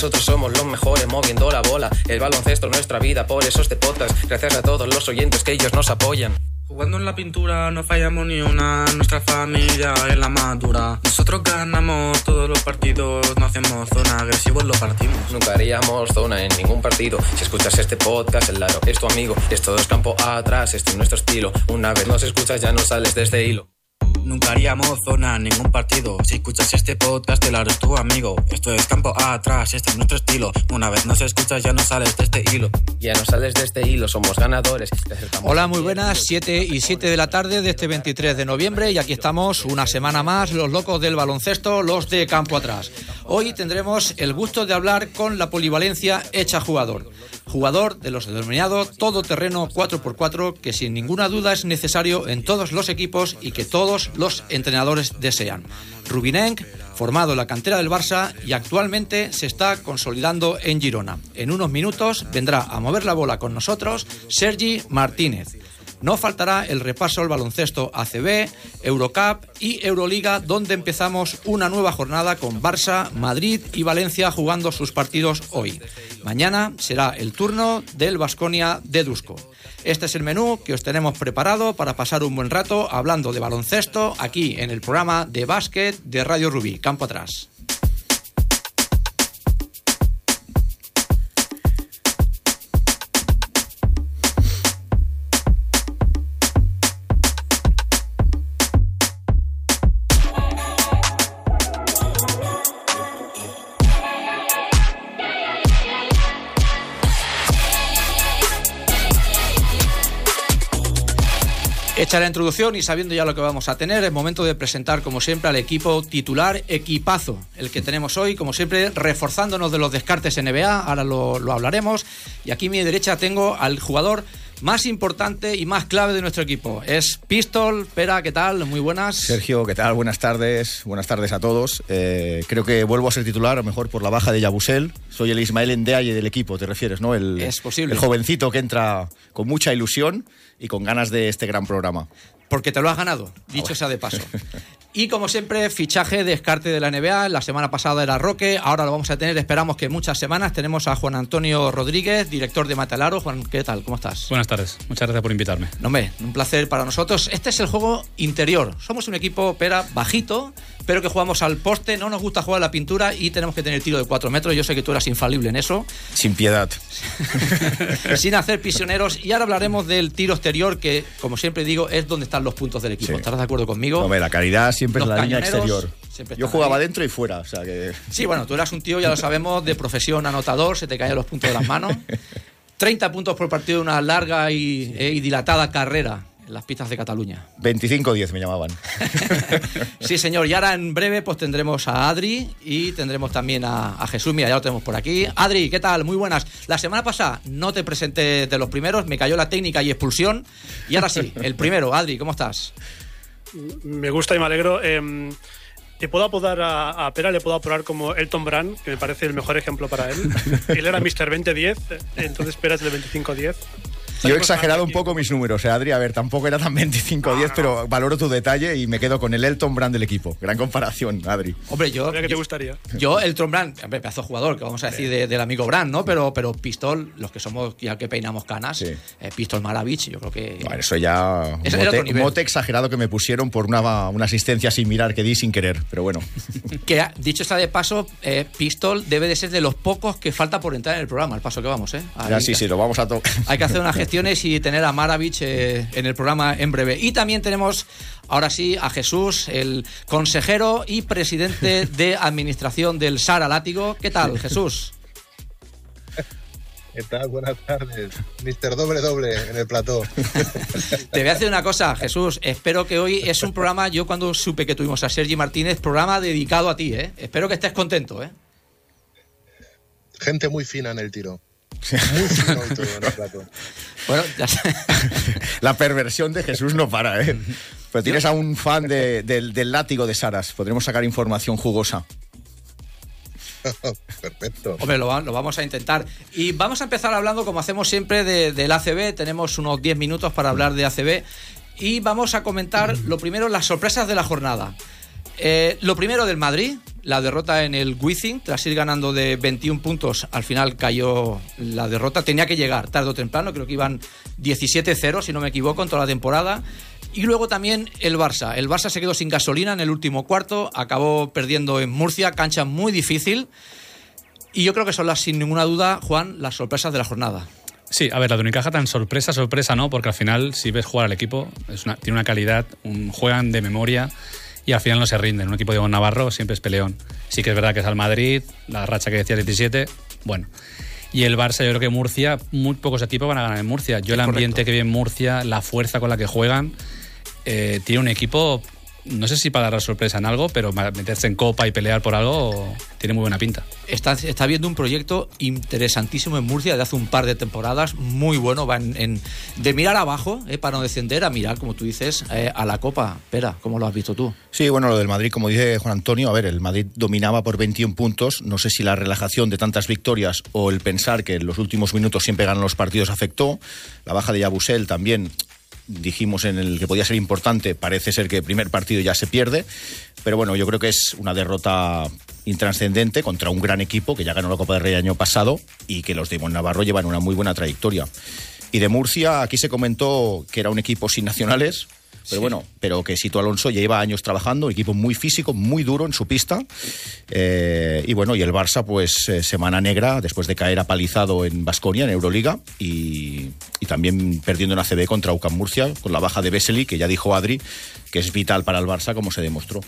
Nosotros somos los mejores moviendo la bola. El baloncesto nuestra vida, por eso este podcast. Gracias a todos los oyentes que ellos nos apoyan. Jugando en la pintura no fallamos ni una, nuestra familia es la madura. Nosotros ganamos todos los partidos, no hacemos zona, agresivos lo partimos. Nunca haríamos zona en ningún partido. Si escuchas este podcast, el Laro es tu amigo. Esto es campo atrás, este es nuestro estilo. Una vez nos escuchas ya no sales de este hilo. Nunca haríamos zona en ningún partido. Si escuchas este podcast, el Laro es tu amigo. Esto es campo atrás, este es nuestro estilo. Una vez nos escuchas ya no sales de este hilo. Ya no sales de este hilo, somos ganadores. Hola, muy buenas, 7 y 7 de la tarde de este 23 de noviembre y aquí estamos una semana más, los locos del baloncesto, los de campo atrás. Hoy tendremos el gusto de hablar con la polivalencia hecha jugador. Jugador de los denominados todoterreno 4x4 que sin ninguna duda es necesario en todos los equipos y que todos los entrenadores desean. Rubinenc, formado en la cantera del Barça y actualmente se está consolidando en Girona. En unos minutos vendrá a mover la bola con nosotros Sergi Martínez. No faltará el repaso al baloncesto ACB, Eurocup y Euroliga, donde empezamos una nueva jornada con Barça, Madrid y Valencia jugando sus partidos hoy. Mañana será el turno del Vasconia de Dusko. Este es el menú que os tenemos preparado para pasar un buen rato hablando de baloncesto aquí en el programa de básquet de Radio Rubí, campo atrás. Hecha la introducción y sabiendo ya lo que vamos a tener, es momento de presentar, como siempre, al equipo titular, equipazo, el que tenemos hoy, como siempre, reforzándonos de los descartes NBA, ahora lo, lo hablaremos. Y aquí a mi derecha tengo al jugador más importante y más clave de nuestro equipo. Es Pistol. Pera, ¿qué tal? Muy buenas. Sergio, ¿qué tal? Buenas tardes. Buenas tardes a todos. Eh, creo que vuelvo a ser titular, a lo mejor por la baja de Yabusel. Soy el Ismael Endeaye del equipo, te refieres, ¿no? El, es posible. El jovencito que entra con mucha ilusión y con ganas de este gran programa. Porque te lo has ganado, dicho sea de paso. Y como siempre, fichaje, descarte de la NBA. La semana pasada era Roque, ahora lo vamos a tener, esperamos que muchas semanas. Tenemos a Juan Antonio Rodríguez, director de Matalaro. Juan, ¿qué tal? ¿Cómo estás? Buenas tardes, muchas gracias por invitarme. No, hombre, un placer para nosotros. Este es el juego interior. Somos un equipo, pera, bajito, pero que jugamos al poste. No nos gusta jugar a la pintura y tenemos que tener tiro de 4 metros. Yo sé que tú eras infalible en eso. Sin piedad. Sin hacer prisioneros. Y ahora hablaremos del tiro exterior, que, como siempre digo, es donde están los puntos del equipo. Sí. ¿Estarás de acuerdo conmigo? Hombre, la calidad siempre Los es la línea exterior. Yo jugaba ahí. dentro y fuera, o sea que... Sí, bueno, tú eras un tío, ya lo sabemos, de profesión anotador, se te caían los puntos de las manos. 30 puntos por partido de una larga y, eh, y dilatada carrera en las pistas de Cataluña. 25-10 me llamaban. Sí, señor. Y ahora en breve pues tendremos a Adri y tendremos también a, a Jesús. Mira, ya lo tenemos por aquí. Adri, ¿qué tal? Muy buenas. La semana pasada no te presenté de los primeros, me cayó la técnica y expulsión. Y ahora sí, el primero. Adri, ¿cómo estás? Me gusta y me alegro. Eh, te puedo apodar a, a Pera, le puedo apodar como Elton Brand, que me parece el mejor ejemplo para él. él era Mr. 2010, entonces Pera es del 2510. Yo he exagerado un poco mis números, eh, Adri. A ver, tampoco era tan 25-10, pero valoro tu detalle y me quedo con el Elton Brand del equipo. Gran comparación, Adri. Hombre, yo. Que te gustaría. Yo, el Tron Brand, pedazo jugador, que vamos a decir de- del amigo Brand, ¿no? Pero, pero Pistol, los que somos ya que peinamos canas, Sí. eh, Pistol Maravich, yo creo que. Bueno, eso ya. Otro mote, nivel. mote exagerado que me pusieron por una, una asistencia sin mirar que di sin querer. Pero bueno, Que dicho está de paso, eh, Pistol debe de ser de los pocos que falta por entrar en el programa, al paso que vamos, ¿eh? Ahí- ya sí, sí, lo vamos a tocar. Hay que hacer unas y tener a Maravich eh, en el programa en breve. Y también tenemos, ahora sí, a Jesús, el consejero y presidente de administración del Sara Látigo. ¿Qué tal, Jesús? ¿Qué tal? Buenas tardes. Mister Doble Doble en el plató. Te voy a decir una cosa, Jesús. Espero que hoy es un programa, yo cuando supe que tuvimos a Sergi Martínez, programa dedicado a ti, ¿eh? Espero que estés contento, ¿eh? Gente muy fina en el tiro. En. Bueno, ya sé. La perversión de Jesús no para, ¿eh? Pero tienes a un fan de- del, del látigo de Saras. Podremos sacar información jugosa. Perfecto. Hombre, lo, lo vamos a intentar. Y vamos a empezar hablando, como hacemos siempre, de- del ACB. Tenemos unos 10 minutos para hablar de ACB. Y vamos a comentar, lo primero, las sorpresas de la jornada. Eh, lo primero del Madrid, la derrota en el Wizzing, tras ir ganando de 21 puntos, al final cayó la derrota. Tenía que llegar tarde o temprano, creo que iban 17-0, si no me equivoco, en toda la temporada. Y luego también el Barça. El Barça se quedó sin gasolina en el último cuarto, acabó perdiendo en Murcia, cancha muy difícil. Y yo creo que son las, sin ninguna duda, Juan, las sorpresas de la jornada. Sí, a ver, la de Unicaja tan sorpresa, sorpresa no, porque al final, si ves jugar al equipo, tiene una calidad, un, juegan de memoria y al final no se rinden. Un equipo de Navarro siempre es peleón. Sí que es verdad que es al Madrid, la racha que decía 17, bueno. Y el Barça, yo creo que Murcia, muy pocos equipos van a ganar en Murcia. Yo el ambiente que vi en Murcia, la fuerza con la que juegan, eh, tiene un equipo no sé si para dar sorpresa en algo, pero meterse en copa y pelear por algo tiene muy buena pinta. Está, está viendo un proyecto interesantísimo en Murcia de hace un par de temporadas, muy bueno, va en, de mirar abajo eh, para no descender a mirar, como tú dices, eh, a la copa. Espera, ¿cómo lo has visto tú? Sí, bueno, lo del Madrid, como dice Juan Antonio, a ver, el Madrid dominaba por 21 puntos, no sé si la relajación de tantas victorias o el pensar que en los últimos minutos siempre ganan los partidos afectó, la baja de Yabusel también dijimos en el que podía ser importante, parece ser que el primer partido ya se pierde, pero bueno, yo creo que es una derrota intranscendente contra un gran equipo que ya ganó la Copa del Rey el año pasado y que los de Navarro llevan una muy buena trayectoria. Y de Murcia, aquí se comentó que era un equipo sin nacionales, pero bueno, pero que Sito Alonso lleva años trabajando, equipo muy físico, muy duro en su pista. Eh, y bueno, y el Barça, pues eh, semana negra, después de caer apalizado en Basconia, en Euroliga, y, también perdiendo en ACB contra UCAM Murcia, con la baja de Vesely, que ya dijo Adri, que es vital para el Barça, como se demostró.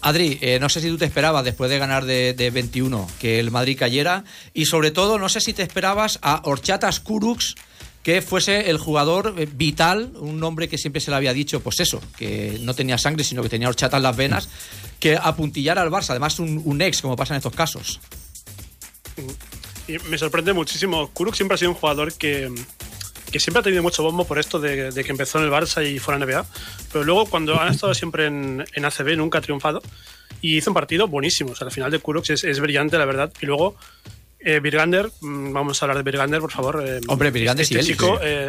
Adri, eh, no sé si tú te esperabas después de ganar de, de, 21 que el Madrid cayera y sobre todo no sé si te esperabas a Horchatas Kuruks que fuese el jugador eh, vital, un nombre que siempre se le había dicho, pues eso, que no tenía sangre, sino que tenía horchata en las venas, que apuntillara al Barça, además un, ex, como pasa en estos casos. Y me sorprende muchísimo. Kuruk siempre ha sido un jugador que, que siempre ha tenido mucho bombo por esto de, que empezó en el Barça y fuera en NBA, pero luego cuando han estado siempre en, en ACB nunca ha triunfado y hizo un partido buenísimo. O sea, al final de Kuruk es, es brillante, la verdad, y luego eh, Virgander, mm, vamos a hablar de Virgander, por favor. Eh, Hombre, Virgander este chico, eh,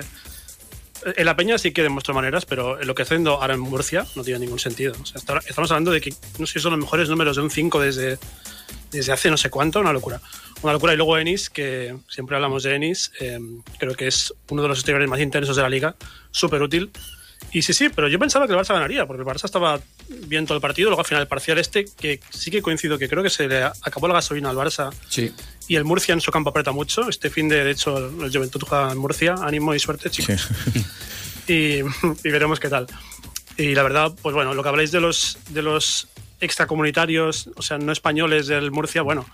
en la Peña sí que demuestra maneras, pero lo que está haciendo ahora en Murcia no tiene ningún sentido. estamos hablando de que no sé si son los mejores números de un 5 desde, desde hace no sé cuánto, una locura. Una locura. Y luego Ennis, que siempre hablamos de Ennis, eh, creo que es uno de los exteriores más intensos de la liga, súper útil. Y sí, sí, pero yo pensaba que el Barça ganaría, porque el Barça estaba bien todo el partido. Luego al final, el parcial este, que sí que coincido que creo que se le acabó la gasolina al Barça. Sí. Y el Murcia en su campo aprieta mucho. Este fin de, de hecho, el Juventud juega en Murcia. Ánimo y suerte, chicos. y, veremos qué tal. Y la verdad, pues bueno, lo que habláis de los, de los extracomunitarios, o sea, no españoles del Murcia, bueno,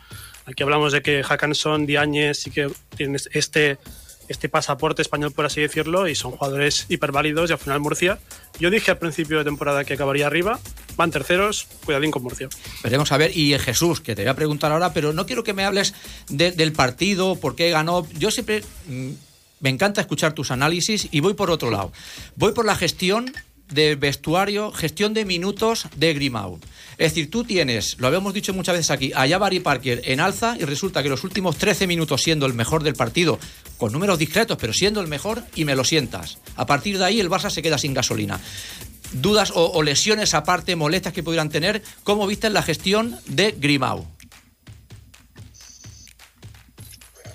aquí hablamos de que Hackanson, Diáñez sí que tienen este este pasaporte español, por así decirlo, y son jugadores hiperválidos. Y al final Murcia, yo dije al principio de temporada que acabaría arriba, van terceros, cuidadín con Murcia. Veremos a ver, y Jesús, que te voy a preguntar ahora, pero no quiero que me hables del partido, por qué ganó. Yo siempre mm, me encanta escuchar tus análisis y voy por otro lado. Voy por la gestión de vestuario, gestión de minutos de Grimau. Es decir, tú tienes, lo habíamos dicho muchas veces aquí, a Jabari Parker en alza y resulta que los últimos 13 minutos siendo el mejor del partido, con números discretos, pero siendo el mejor y me lo sientas. A partir de ahí el Barça se queda sin gasolina. Dudas o, lesiones aparte, molestas que pudieran tener, ¿cómo viste la gestión de Grimau?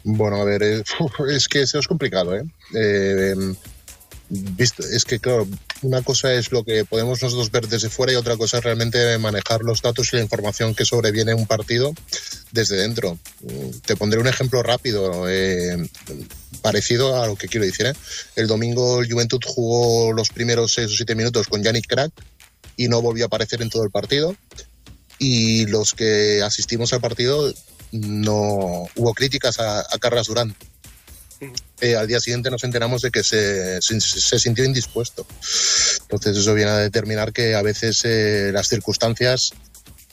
Bueno, a ver, eh, es que eso es complicado, ¿eh? eh es que, claro, una cosa es lo que podemos nosotros ver desde fuera y otra cosa es realmente manejar los datos y la información que sobreviene en un partido desde dentro. Te pondré un ejemplo rápido, eh, parecido a lo que quiero decir. ¿eh? El domingo el Juventud jugó los primeros 6 o 7 minutos con Yannick Crack y no volvió a aparecer en todo el partido. Y los que asistimos al partido no hubo críticas a, a Durán eh, al día siguiente nos enteramos de que se, sintió indispuesto. Entonces eso viene a determinar que a veces eh, las circunstancias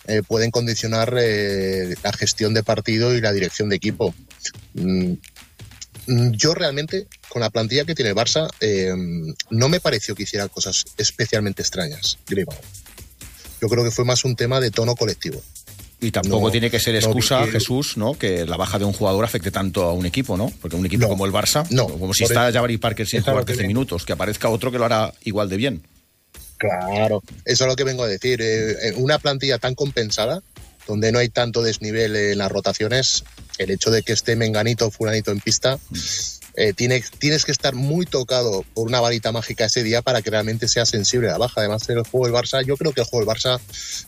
eh, pueden condicionar la gestión de partido y la dirección de equipo. Mm, yo realmente, con la plantilla que tiene el Barça, no me pareció que hiciera cosas especialmente extrañas, Yo creo que fue más un tema de tono colectivo. Y tampoco tiene que ser excusa, Jesús, ¿no? Que la baja de un jugador afecte tanto a un equipo, ¿no? Porque un equipo como el Barça, no, como si está Jabari Parker sin jugar 13 minutos, que aparezca otro que lo hará igual de bien. Claro, eso es lo que vengo a decir. Eh, una plantilla tan compensada, donde no hay tanto desnivel en las rotaciones, el hecho de que esté Menganito o Fulanito en pista, eh, tiene, tienes que estar muy tocado por una varita mágica ese día para que realmente sea sensible a la baja. Además, el juego del Barça, yo creo que el juego del Barça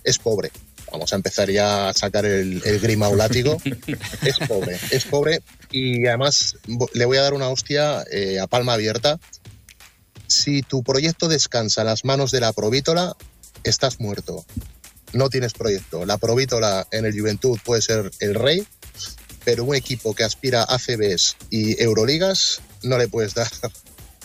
es pobre. Vamos a empezar ya a sacar el, el grima látigo. es pobre, es pobre. Y además le voy a dar una hostia eh, a palma abierta. Si tu proyecto descansa en las manos de la provítola, estás muerto. No tienes proyecto. La provítola en el Juventud puede ser el rey, pero un equipo que aspira a CBs y Euroligas no le puedes dar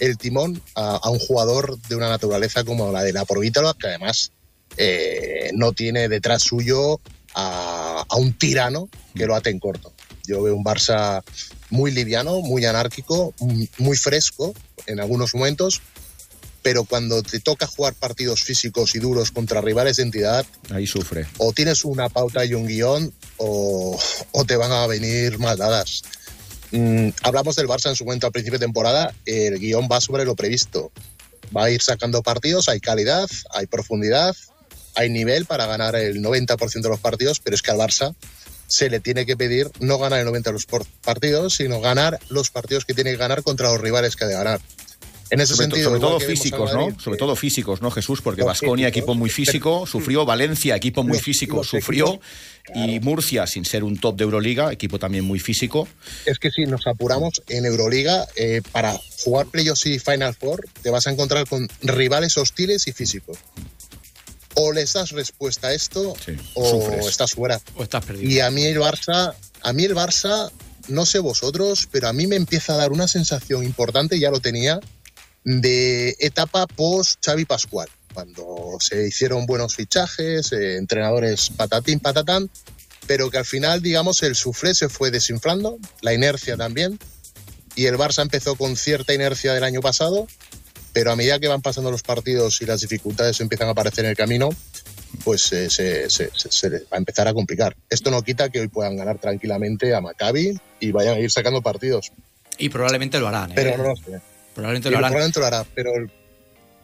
el timón a, a un jugador de una naturaleza como la de la provítola, que además eh, no tiene detrás suyo a, un tirano que lo ate en corto. Yo veo un Barça muy liviano, muy anárquico, muy fresco en algunos momentos, pero cuando te toca jugar partidos físicos y duros contra rivales de entidad, ahí sufre. O tienes una pauta y un guion o, te van a venir mal dadas. Mm, hablamos del Barça en su momento al principio de temporada, el guion va sobre lo previsto. Va a ir sacando partidos, hay calidad, hay profundidad, hay nivel para ganar el 90% de los partidos, pero es que al Barça se le tiene que pedir no ganar el 90% de los partidos, sino ganar los partidos que tiene que ganar contra los rivales que ha de ganar. En ese sobre sentido, sobre todo físicos, ¿no? Sobre todo físicos, ¿no, Jesús? Porque Vasconia, equipo muy físico, sufrió. Valencia, equipo muy físico, sufrió. Y Murcia, sin ser un top de Euroliga, equipo también muy físico. Es que si nos apuramos en Euroliga, eh, para jugar playoffs y Final Four, te vas a encontrar con rivales hostiles y físicos o les das respuesta a esto o estás fuera. O estás perdido. Y a mí el Barça, a mí el Barça, no sé vosotros, pero a mí me empieza a dar una sensación importante, ya lo tenía, de etapa post Xavi Pascual, cuando se hicieron buenos fichajes, eh, entrenadores patatín patatán, pero que al final, digamos, el suflé se fue desinflando, la inercia también, y el Barça empezó con cierta inercia del año pasado pero a medida que van pasando los partidos y las dificultades empiezan a aparecer en el camino, pues eh, se, se, va a empezar a complicar. Esto no quita que hoy puedan ganar tranquilamente a Maccabi y vayan a ir sacando partidos. Y probablemente lo harán. ¿eh? Pero no lo sé. Probablemente lo harán. Probablemente lo hará, pero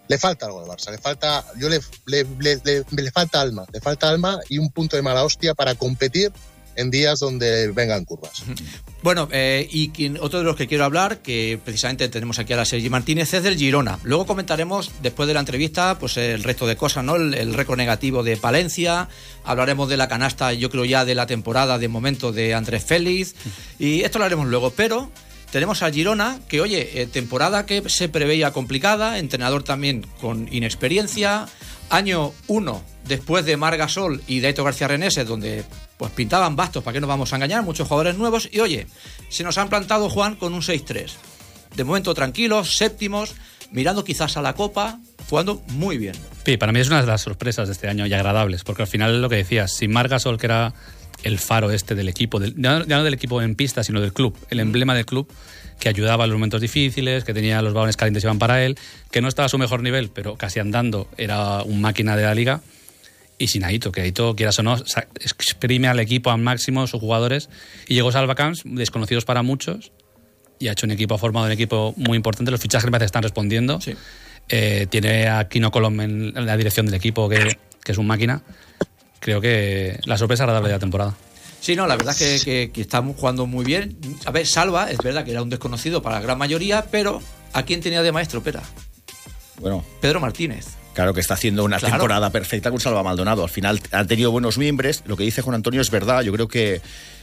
le falta algo al Barça. Le falta, yo le, le, le, le falta alma. Le falta alma y un punto de mala hostia para competir en días donde vengan curvas. Bueno, eh, y otro de los que quiero hablar, que precisamente tenemos aquí a la Sergi Martínez, es del Girona. Luego comentaremos, después de la entrevista, pues el resto de cosas, ¿no? El, récord negativo de Palencia, hablaremos de la canasta, yo creo ya de la temporada de momento de Andrés Félix, y esto lo haremos luego, pero tenemos al Girona, que oye, eh, temporada que se preveía complicada, entrenador también con inexperiencia, año 1 después de Margasol y de Eto García Reneses, donde pues pintaban bastos, ¿para qué nos vamos a engañar? Muchos jugadores nuevos. Y oye, se nos han plantado Juan con un 6-3. De momento tranquilos, séptimos, mirando quizás a la Copa, jugando muy bien. Sí, para mí es una de las sorpresas de este año y agradables, porque al final lo que decías, sin Margasol, que era el faro este del equipo, ya no del equipo en pista, sino del club, el emblema del club, que ayudaba en los momentos difíciles, que tenía los balones calientes iban para él, que no estaba a su mejor nivel, pero casi andando era un máquina de la liga y sin Aito, que Aito, quieras o no, exprime al equipo al máximo, sus jugadores, y llegó Salva Camps, desconocidos para muchos, y ha hecho un equipo, ha formado un equipo muy importante, los fichajes me están respondiendo, eh, tiene a Kino Colom en la dirección del equipo, que, que, es un máquina, creo que la sorpresa agradable de la temporada. Sí, no, la verdad es que, que, estamos jugando muy bien. A ver, Salva, es verdad que era un desconocido para la gran mayoría, pero ¿a quién tenía de maestro, Pera? Bueno. Pedro Martínez. Claro que está haciendo una temporada perfecta con Salva Maldonado. Al final han tenido buenos miembros. Lo que dice Juan Antonio es verdad. Yo creo que,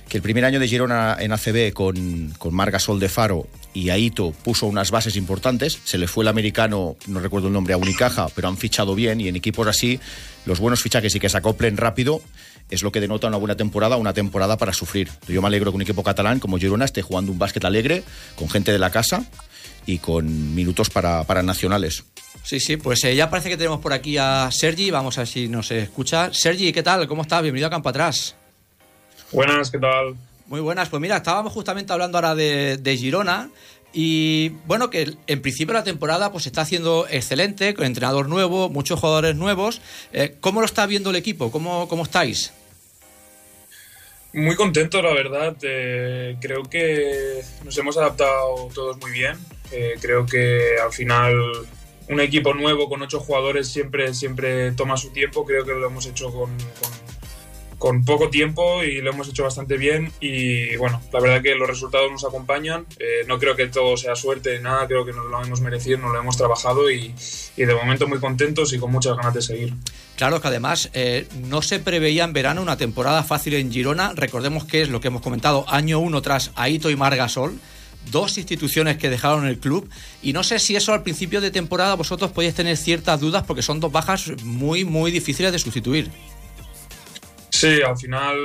que el primer año de Girona en ACB con, con Marga Sol de Faro y Aito puso unas bases importantes. Se le fue el americano, no recuerdo el nombre, a Unicaja, pero han fichado bien y en equipos así, los buenos fichajes y que se acoplen rápido es lo que denota una buena temporada, una temporada para sufrir. Yo me alegro que un equipo catalán como Girona esté jugando un básquet alegre, con gente de la casa y con minutos para, para nacionales. Sí, sí, pues eh, ya parece que tenemos por aquí a Sergi, vamos a ver si nos escucha. Sergi, ¿qué tal? ¿Cómo estás? Bienvenido a Campo Atrás. Buenas, ¿qué tal? Muy buenas, pues mira, estábamos justamente hablando ahora de, Girona y bueno, que en principio la temporada pues está haciendo excelente, con entrenador nuevo, muchos jugadores nuevos. Eh, ¿Cómo lo está viendo el equipo? ¿Cómo, cómo estáis? Muy contento, la verdad. Eh, creo que nos hemos adaptado todos muy bien. creo que al final un equipo nuevo con ocho jugadores siempre, siempre toma su tiempo. Creo que lo hemos hecho con, con poco tiempo y lo hemos hecho bastante bien y bueno, la verdad que los resultados nos acompañan, eh, no creo que todo sea suerte, nada, creo que nos lo hemos merecido, nos lo hemos trabajado y, y de momento muy contentos y con muchas ganas de seguir. Claro que además eh, no se preveía en verano una temporada fácil en Girona, recordemos que es lo que hemos comentado, año uno tras Aito y Margasol, dos instituciones que dejaron el club y no sé si eso al principio de temporada vosotros podéis tener ciertas dudas porque son dos bajas muy muy difíciles de sustituir. Sí, al final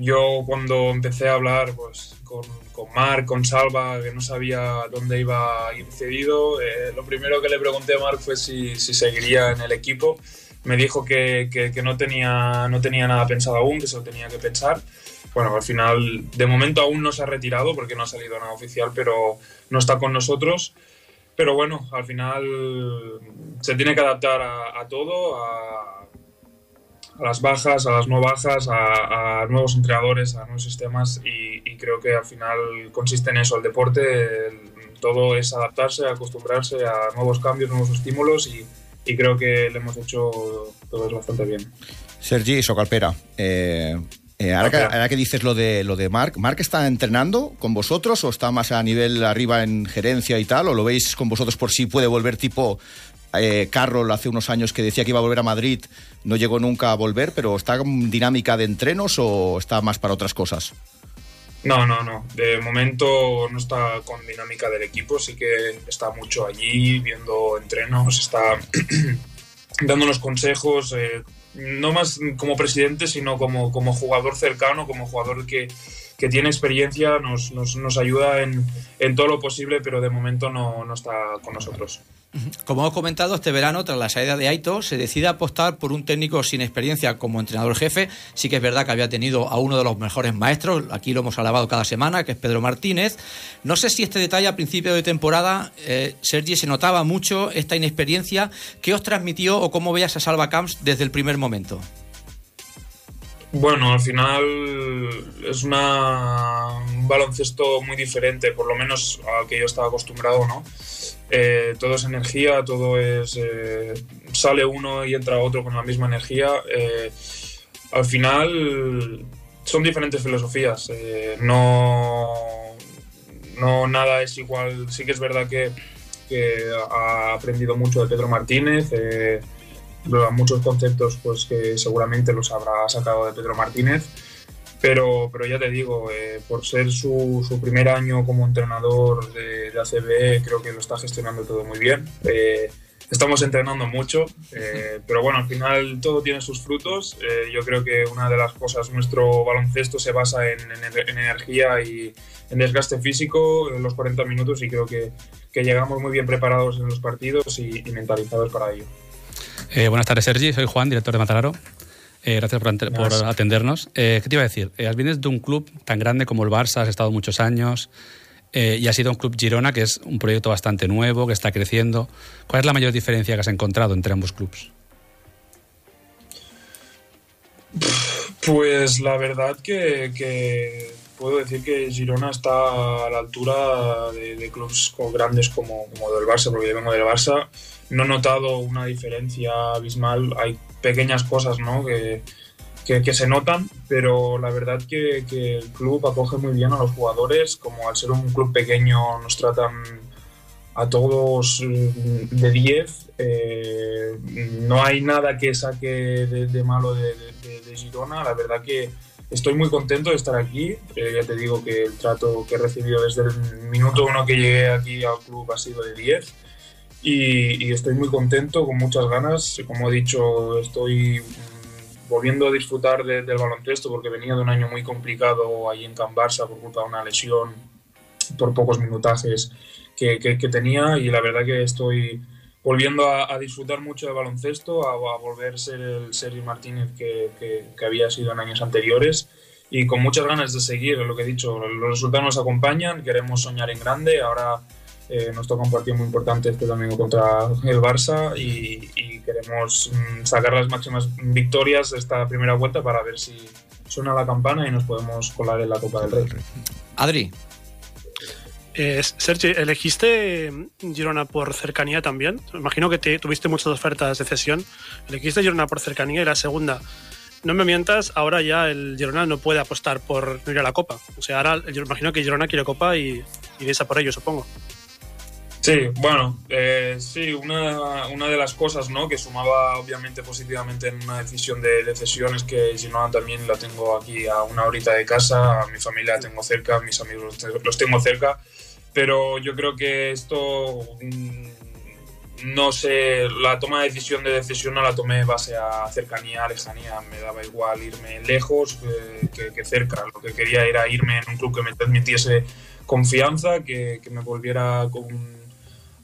yo cuando empecé a hablar pues, con, con Marc, con Salva, que no sabía dónde iba a ir cedido, eh, lo primero que le pregunté a Marc fue si, si seguiría en el equipo. Me dijo que, que, no, tenía, no tenía nada pensado aún, que se lo tenía que pensar. Bueno, al final, de momento aún no se ha retirado porque no ha salido nada oficial, pero no está con nosotros. Pero bueno, al final se tiene que adaptar a, todo, a, las bajas, a las no bajas, a, nuevos entrenadores, a nuevos sistemas y, creo que al final consiste en eso, el deporte, todo es adaptarse, acostumbrarse a nuevos cambios, nuevos estímulos y, creo que le hemos hecho todos bastante bien. Sergi Socalpera, eh, ahora, que, ahora, que, dices lo de lo de Marc, ¿Marc está entrenando con vosotros o está más a nivel arriba en gerencia y tal? ¿O lo veis con vosotros por si puede volver tipo eh, Carroll hace unos años que decía que iba a volver a Madrid, no llegó nunca a volver, pero ¿está en dinámica de entrenos o está más para otras cosas? No, no, no. De momento no está con dinámica del equipo, sí que está mucho allí viendo entrenos, está dándonos consejos, eh, no más como presidente, sino como, como jugador cercano, como jugador que, que tiene experiencia, nos, nos, nos ayuda en, en, todo lo posible, pero de momento no, no está con nosotros. Como hemos comentado, este verano, tras la salida de Aito, se decide apostar por un técnico sin experiencia como entrenador jefe. Sí que es verdad que había tenido a uno de los mejores maestros, aquí lo hemos alabado cada semana, que es Pedro Martínez. No sé si este detalle a principio de temporada, eh, Sergi, se notaba mucho esta inexperiencia. ¿Qué os transmitió o cómo veías a Salva Camps desde el primer momento? Bueno, al final es una, un baloncesto muy diferente, por lo menos al que yo estaba acostumbrado, ¿no? Eh, todo es energía, todo es... Eh, sale uno y entra otro con la misma energía. Eh, al final son diferentes filosofías, eh, no, no nada es igual. Sí que es verdad que, que ha aprendido mucho de Pedro Martínez muchos conceptos pues que seguramente los habrá sacado de Pedro Martínez, pero, pero ya te digo, eh, por ser su, su, primer año como entrenador de, de, ACB, creo que lo está gestionando todo muy bien. Eh, estamos entrenando mucho, eh, pero bueno, al final todo tiene sus frutos. Eh, yo creo que una de las cosas, nuestro baloncesto se basa en, en, en, energía y en desgaste físico en los 40 minutos y creo que, que llegamos muy bien preparados en los partidos y, y mentalizados para ello. Eh, buenas tardes, Sergi. Soy Juan, director de Matararo. Eh, gracias por, por atendernos. Eh, ¿Qué te iba a decir? Eh, vienes de un club tan grande como el Barça, has estado muchos años eh, y ha sido un club Girona, que es un proyecto bastante nuevo, que está creciendo. ¿Cuál es la mayor diferencia que has encontrado entre ambos clubes? Pues la verdad que, que, puedo decir que Girona está a la altura de, de clubes grandes como, como del Barça, porque yo vengo del Barça no he notado una diferencia abismal. Hay pequeñas cosas ¿no? que, que, que se notan, pero la verdad que, que, el club acoge muy bien a los jugadores. Como al ser un club pequeño nos tratan a todos de 10. Eh, no hay nada que saque de, de malo de, de, Girona. La verdad que estoy muy contento de estar aquí. Eh, ya te digo que el trato que he recibido desde el minuto uno que llegué aquí al club ha sido de 10 y, y, estoy muy contento, con muchas ganas. Como he dicho, estoy mm, volviendo a disfrutar de, del baloncesto porque venía de un año muy complicado ahí en Can Barça por culpa de una lesión, por pocos minutajes que, que, que tenía y la verdad que estoy volviendo a, a disfrutar mucho de baloncesto, a, a, volver a ser el Sergio Martínez que, que, había sido en años anteriores y con muchas ganas de seguir, lo que he dicho, los resultados nos acompañan, queremos soñar en grande, ahora eh, nos toca un partido muy importante este domingo contra el Barça y, y queremos mm, sacar las máximas victorias de esta primera vuelta para ver si suena la campana y nos podemos colar en la Copa del Rey. Adri. Eh, Sergi, ¿elegiste Girona por cercanía también? Imagino que te, tuviste muchas ofertas de cesión. ¿Elegiste Girona por cercanía y la segunda? no me mientas, ahora ya el Girona no puede apostar por ir a la Copa. O sea, ahora yo imagino que Girona quiere Copa y, y esa por ello, supongo. Sí, bueno, eh, sí, una, una, de las cosas ¿no? que sumaba obviamente positivamente en una decisión de, de cesión es que Girona también la tengo aquí a una horita de casa, a mi familia la tengo cerca, a mis amigos los tengo cerca, pero yo creo que esto mm, no sé, la toma de decisión de decisión no la tomé base a cercanía, lejanía, me daba igual irme lejos que, que, que, cerca, lo que quería era irme en un club que me transmitiese confianza, que, que me volviera con,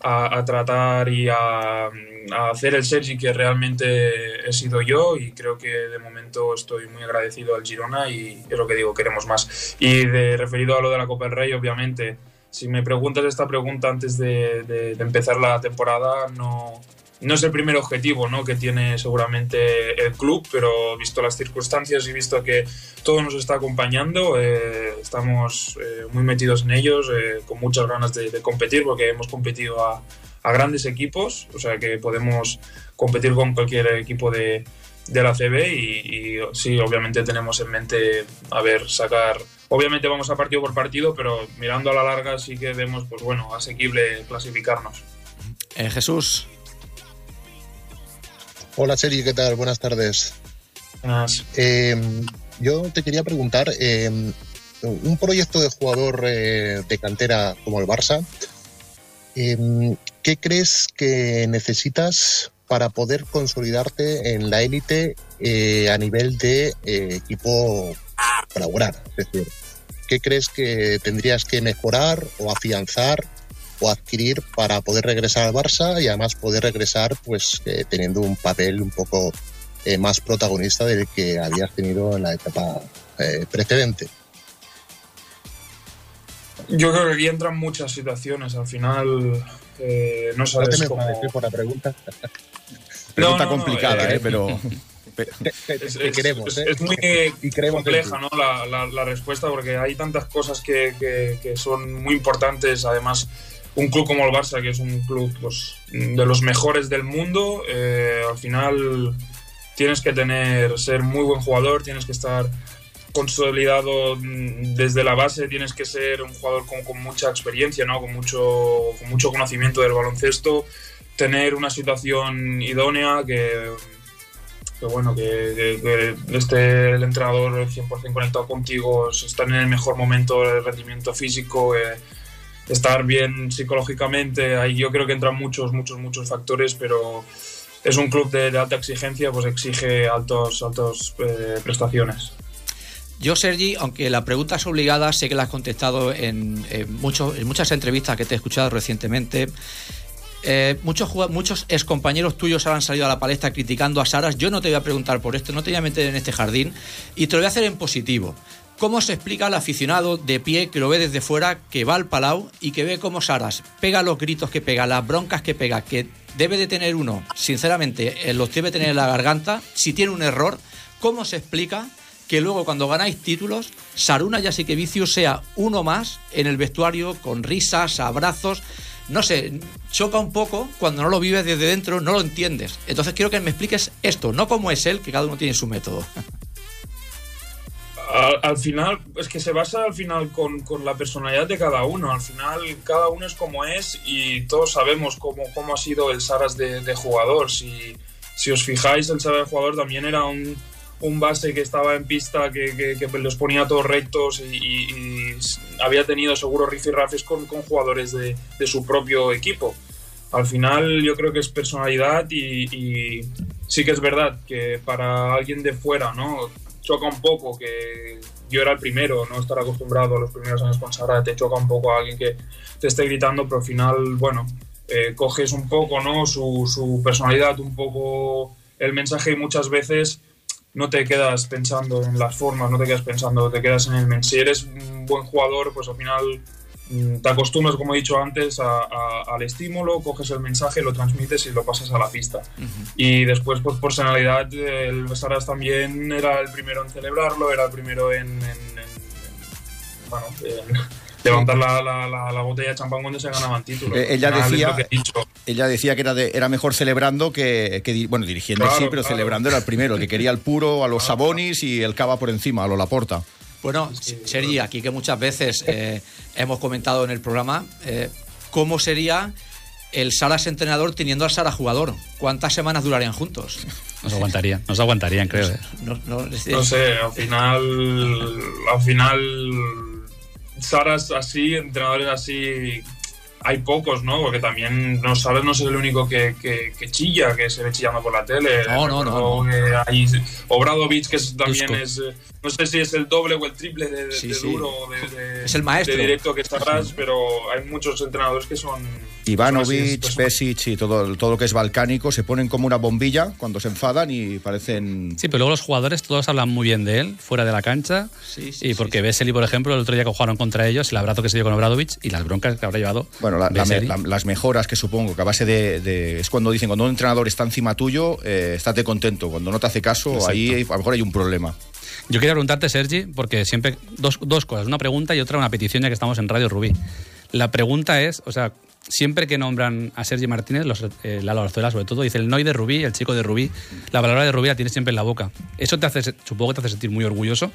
a, a, tratar y a, a, hacer el Sergi que realmente he sido yo y creo que de momento estoy muy agradecido al Girona y es lo que digo, queremos más. Y de referido a lo de la Copa del Rey, obviamente si me preguntas esta pregunta antes de, de, de, empezar la temporada, no, no es el primer objetivo ¿no? que tiene seguramente el club, pero visto las circunstancias y visto que todo nos está acompañando, eh, estamos eh, muy metidos en ellos, eh, con muchas ganas de, competir, porque hemos competido a, grandes equipos, o sea que podemos competir con cualquier equipo de, de la CB y, y sí, obviamente tenemos en mente a ver sacar Obviamente vamos a partido por partido, pero mirando a la larga sí que vemos, pues bueno, asequible clasificarnos. Jesús. Hola, Seri, ¿qué tal? Buenas tardes. Buenas. Eh, yo te quería preguntar, eh, un proyecto de jugador eh, de cantera como el Barça, em, ¿qué crees que necesitas para poder consolidarte en la élite eh, a nivel de equipo colaborar. Es decir, ¿qué crees que tendrías que mejorar o afianzar o adquirir para poder regresar al Barça y además poder regresar pues eh, teniendo un papel un poco eh, más protagonista del que habías tenido en la etapa eh, precedente? Yo creo que aquí entran muchas situaciones. Al final eh, no sabes no cómo... por la pregunta. pregunta no, no, complicada, eh, pero es, es, queremos, ¿eh? es, muy compleja ¿no? la, la, la, respuesta porque hay tantas cosas que, que, que, son muy importantes. Además, un club como el Barça, que es un club pues, de los mejores del mundo, eh, al final tienes que tener, ser muy buen jugador, tienes que estar consolidado desde la base, tienes que ser un jugador con, con mucha experiencia, ¿no? con, mucho, con mucho conocimiento del baloncesto, tener una situación idónea que que bueno, que, que, esté el entrenador 100% conectado contigo, estar en el mejor momento del rendimiento físico, eh, estar bien psicológicamente, ahí yo creo que entran muchos, muchos, muchos factores, pero es un club de, alta exigencia, pues exige altos, altos eh, prestaciones. Yo, Sergi, aunque la pregunta es obligada, sé que la has contestado en, en, mucho, en muchas entrevistas que te he escuchado recientemente. Eh, muchos, muchos ex compañeros tuyos han salido a la palestra criticando a Saras. Yo no te voy a preguntar por esto, no te voy a meter en este jardín y te lo voy a hacer en positivo. ¿Cómo se explica al aficionado de pie que lo ve desde fuera, que va al Palau y que ve cómo Saras pega los gritos que pega, las broncas que pega, que debe de tener uno, sinceramente, eh, los debe tener en la garganta, si tiene un error, ¿cómo se explica que luego cuando ganáis títulos, Saruna Yasikevicius sea uno más en el vestuario con risas, abrazos? no sé, choca un poco cuando no lo vives desde dentro, no lo entiendes. Entonces quiero que me expliques esto, no cómo es él, que cada uno tiene su método. Al, al final, es que se basa al final con, con, la personalidad de cada uno. Al final, cada uno es como es y todos sabemos cómo, cómo ha sido el Saras de, jugador. Si, si os fijáis, el Saras de jugador también era un, un base que estaba en pista, que, que, los ponía todos rectos y, había tenido seguro rifirrafes con, con jugadores de, de, su propio equipo. Al final yo creo que es personalidad y, sí que es verdad que para alguien de fuera no choca un poco que yo era el primero, no estar acostumbrado a los primeros años con Sara, te choca un poco a alguien que te esté gritando, pero al final, bueno, eh, coges un poco no su, su personalidad, un poco el mensaje y muchas veces no te quedas pensando en las formas, no te quedas pensando, te quedas en el men. Si eres un buen jugador, pues al final te acostumbras, como he dicho antes, a, a, al estímulo, coges el mensaje, lo transmites y lo pasas a la pista. Uh -huh. Y después, pues por personalidad, el Besaras también era el primero en celebrarlo, era el primero en, en, en bueno, en, levantar la, la, la, botella de champán cuando se ganaban títulos. Eh, ella, decía, que ella decía que era, de, era mejor celebrando que, que bueno, dirigiendo sí, pero celebrando era el primero, el que quería el puro a los Sabonis y el cava por encima, a lo Laporta. Bueno, Sergi, aquí que muchas veces eh, hemos comentado en el programa, eh, ¿cómo sería el Salas entrenador teniendo al Sara jugador? ¿Cuántas semanas durarían juntos? Nos aguantarían, nos aguantarían, creo. No, sé, al final, al final, Saras así, entrenadores así, hay pocos, ¿no? Porque también no sabes, no es el único que, que, chilla, que se ve chillando por la tele. No, no, no. Hay Obradovich, que también es no sé si es el doble o el triple de, duro de, es el maestro. de directo que está atrás, pero hay muchos entrenadores que son Ivanovic, Pesic y todo, todo lo que es balcánico se ponen como una bombilla cuando se enfadan y parecen Sí, pero luego los jugadores todos hablan muy bien de él fuera de la cancha. y porque Vesely, por ejemplo, el otro día que jugaron contra ellos, el abrazo que se dio con Obradovich y las broncas que habrá llevado. Bueno, las mejoras que supongo que a base de, es cuando dicen cuando un entrenador está encima tuyo, eh, estate contento, cuando no te hace caso, ahí a lo mejor hay un problema. Yo quería preguntarte, Sergi, porque siempre. Dos, dos cosas, una pregunta y otra una petición, ya que estamos en Radio Rubí. La pregunta es, o sea, siempre que nombran a Sergi Martínez, los, eh, Lalo Arzuela sobre todo, dice el Noy de Rubí, el chico de Rubí, la palabra de Rubí la tienes siempre en la boca. Eso te hace, supongo que te hace sentir muy orgulloso.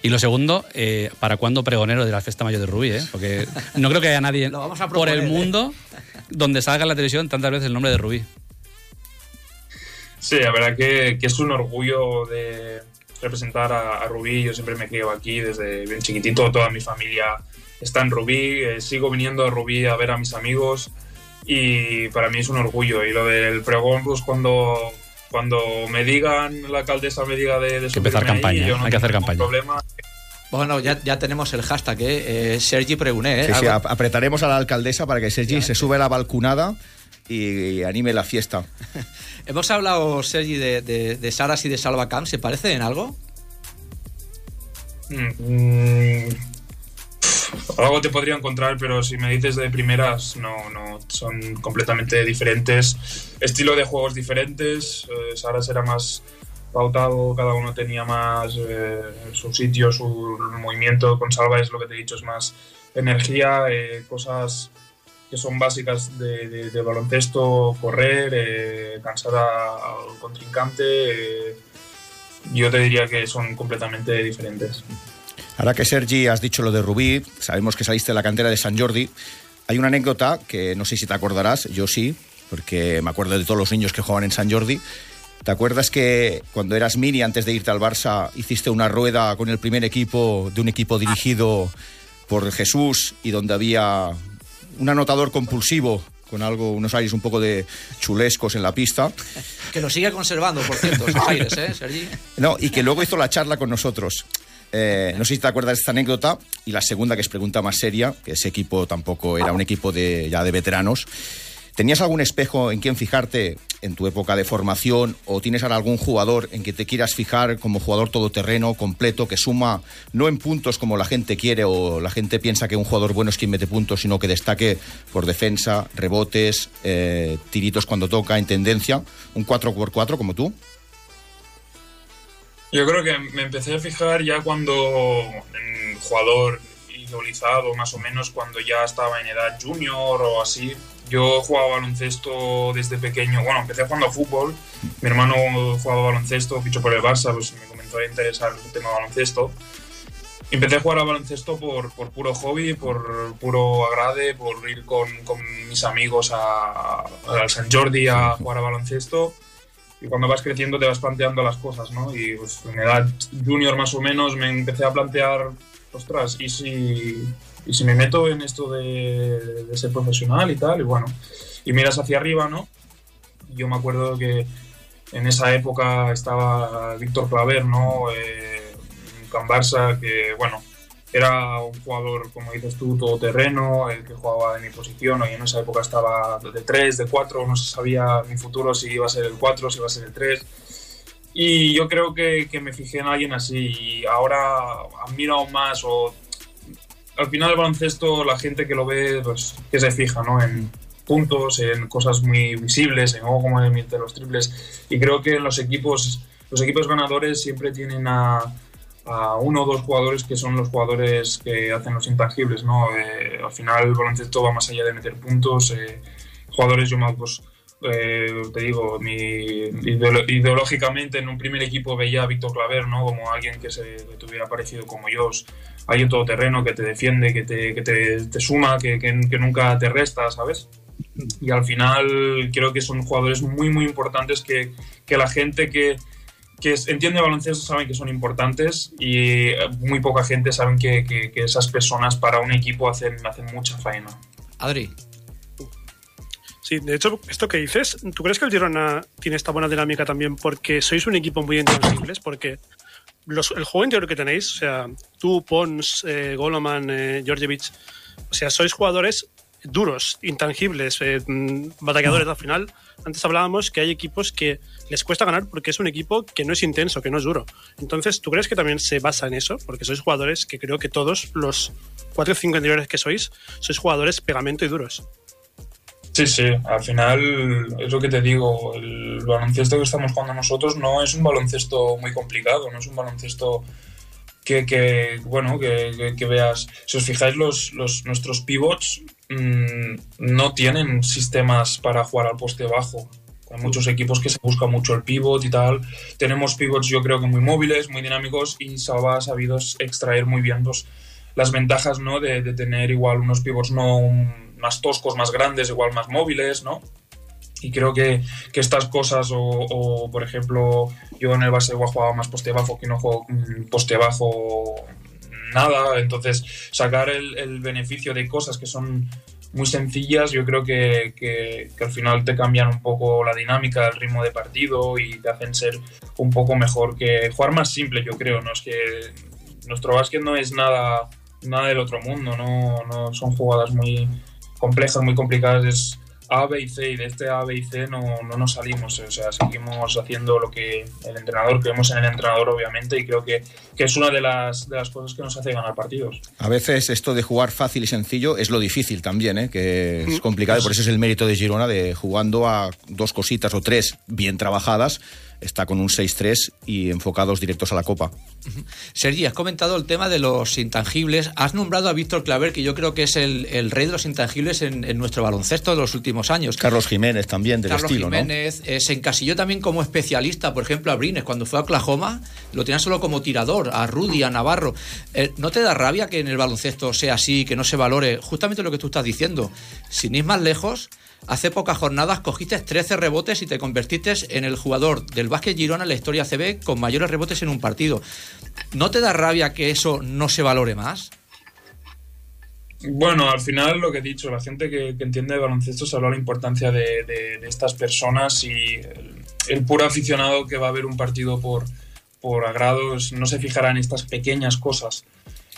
Y lo segundo, eh, ¿para cuándo pregonero de la fiesta mayor de Rubí? Eh? Porque no creo que haya nadie por el mundo donde salga en la televisión tantas veces el nombre de Rubí. Sí, la verdad que, que es un orgullo de, representar a, Rubí. Yo siempre me quedo aquí desde bien chiquitito. Toda mi familia está en Rubí. Eh, sigo viniendo a Rubí a ver a mis amigos y para mí es un orgullo. Y lo del pregón, pues cuando, cuando me digan, la alcaldesa me diga de, de empezar campaña, hay que hacer campaña. Problema. Bueno, ya, ya tenemos el hashtag, ¿eh? eh Sergi Preguné. ¿eh? Sí, sí, apretaremos a la alcaldesa para que Sergi se sube a la balconada y, anime la fiesta. Hemos hablado, Sergi, de, de, Saras y de Salvacam. ¿Se parecen en algo? Mm, algo te podría encontrar, pero si me dices de primeras, no, no, son completamente diferentes. Estilo de juegos diferentes. Eh, Saras era más pautado, cada uno tenía más eh, su sitio, su movimiento. Con Salva es lo que te he dicho, es más energía, eh, cosas que son básicas de, baloncesto, correr, eh, cansar al contrincante. Yo te diría que son completamente diferentes. Ahora que Sergi has dicho lo de Rubí, sabemos que saliste de la cantera de San Jordi. Hay una anécdota que no sé si te acordarás, yo sí, porque me acuerdo de todos los niños que jugaban en San Jordi. ¿Te acuerdas que cuando eras mini, antes de irte al Barça, hiciste una rueda con el primer equipo de un equipo dirigido por Jesús y donde había un anotador compulsivo con algo, unos aires un poco de chulescos en la pista. Que lo sigue conservando, por cierto, esos aires, ¿eh, Sergi? No, y que luego hizo la charla con nosotros. Eh, no sé si te acuerdas de esta anécdota. Y la segunda, que es pregunta más seria, que ese equipo tampoco era un equipo de, ya de veteranos. ¿Tenías algún espejo en quien fijarte en tu época de formación o tienes ahora algún jugador en que te quieras fijar como jugador todoterreno, completo, que suma no en puntos como la gente quiere o la gente piensa que un jugador bueno es quien mete puntos, sino que destaque por defensa, rebotes, eh, tiritos cuando toca, en tendencia, un 4x4 como tú? Yo creo que me empecé a fijar ya cuando en jugador idolizado, más o menos cuando ya estaba en edad junior o así, yo jugaba baloncesto desde pequeño. Bueno, empecé jugando a fútbol. Mi hermano jugaba baloncesto, fichó por el Barça, pues me comenzó a interesar el tema de baloncesto. Empecé a jugar a baloncesto por, por puro hobby, por puro agrade, por ir con, con mis amigos al San Jordi a jugar a baloncesto. Y cuando vas creciendo te vas planteando las cosas, ¿no? Y pues, en edad junior más o menos me empecé a plantear, ostras, ¿y si, y si me meto en esto de, ser profesional y tal, y bueno, y miras hacia arriba, ¿no? Yo me acuerdo que en esa época estaba Víctor Claver, ¿no? Eh, Can Barça, que bueno, era un jugador, como dices tú, todoterreno, el que jugaba en mi posición, y en esa época estaba de 3, de 4, no se sabía mi futuro si iba a ser el 4, si iba a ser el 3. Y yo creo que, que me fijé en alguien así y ahora admiro aún más o al final el baloncesto, la gente que lo ve, pues que se fija, ¿no? En puntos, en cosas muy visibles, en cómo de los triples. Y creo que en los equipos, los equipos ganadores siempre tienen a, a uno o dos jugadores que son los jugadores que hacen los intangibles, ¿no? Eh, al final el baloncesto va más allá de meter puntos. Eh, jugadores, yo pues, eh, te digo, mi, ideológicamente en un primer equipo veía a Víctor Claver, ¿no? Como alguien que se que tuviera parecido como yo. Hay un todoterreno que te defiende, que te, que te, te suma, que, que, nunca te resta, ¿sabes? Y al final creo que son jugadores muy, muy importantes que la gente que, que entiende baloncesto saben que son importantes y muy poca gente sabe que, que, que, esas personas para un equipo hacen, hacen mucha faena. Adri. Sí, de hecho, esto que dices, ¿tú crees que el Girona tiene esta buena dinámica también porque sois un equipo muy intangibles? Porque los, el juego interior que tenéis, o sea, tú, Pons, eh, Goloman, eh, Georgievich, o sea, sois jugadores duros, intangibles, eh, batalladores al final. Antes hablábamos que hay equipos que les cuesta ganar porque es un equipo que no es intenso, que no es duro. Entonces, ¿tú crees que también se basa en eso? Porque sois jugadores que creo que todos los cuatro o cinco anteriores que sois, sois jugadores pegamento y duros. Sí, sí, al final es lo que te digo, el baloncesto que estamos jugando nosotros no es un baloncesto muy complicado, no es un baloncesto que, que bueno, que, que, que, veas, si os fijáis los, los nuestros pivots mmm, no tienen sistemas para jugar al poste bajo, hay muchos equipos que se busca mucho el pivot y tal. Tenemos pivots yo creo que muy móviles, muy dinámicos y Salva ha sabido extraer muy bien los, las ventajas ¿no? de, de, tener igual unos pivots no más toscos, más grandes, igual más móviles, ¿no? Y creo que, que estas cosas, o, o, por ejemplo, yo en el base igual jugaba más poste bajo, que no juego poste bajo nada, entonces sacar el, beneficio de cosas que son muy sencillas, yo creo que, que, que, al final te cambian un poco la dinámica, el ritmo de partido y te hacen ser un poco mejor que jugar más simple, yo creo, ¿no? Es que nuestro básquet no es nada, nada del otro mundo, no, no son jugadas muy complejas, muy complicadas, es A, B y C, y de este A, B y C no, no nos salimos, o sea, seguimos haciendo lo que el entrenador, creemos en el entrenador obviamente, y creo que, que es una de las, de las cosas que nos hace ganar partidos. A veces esto de jugar fácil y sencillo es lo difícil también, ¿eh? que es complicado, y por eso es el mérito de Girona de jugando a dos cositas o tres bien trabajadas, está con un 6-3 y enfocados directos a la Copa. Sergi, has comentado el tema de los intangibles. Has nombrado a Víctor Claver, que yo creo que es el, el rey de los intangibles en, en, nuestro baloncesto de los últimos años. Carlos Jiménez también, del Carlos estilo, Jiménez, ¿no? eh, se encasilló también como especialista, por ejemplo, a Brines, cuando fue a Oklahoma, lo tenía solo como tirador, a Rudy, a Navarro. Eh, ¿No te da rabia que en el baloncesto sea así, que no se valore justamente lo que tú estás diciendo? Sin ir más lejos, hace pocas jornadas cogiste 13 rebotes y te convertiste en el jugador del básquet Girona en la historia CB con mayores rebotes en un partido. ¿No te da rabia que eso no se valore más? Bueno, al final lo que he dicho, la gente que, entiende de baloncesto se habla de la importancia de estas personas y el, el, puro aficionado que va a ver un partido por, por agrados no se fijará en estas pequeñas cosas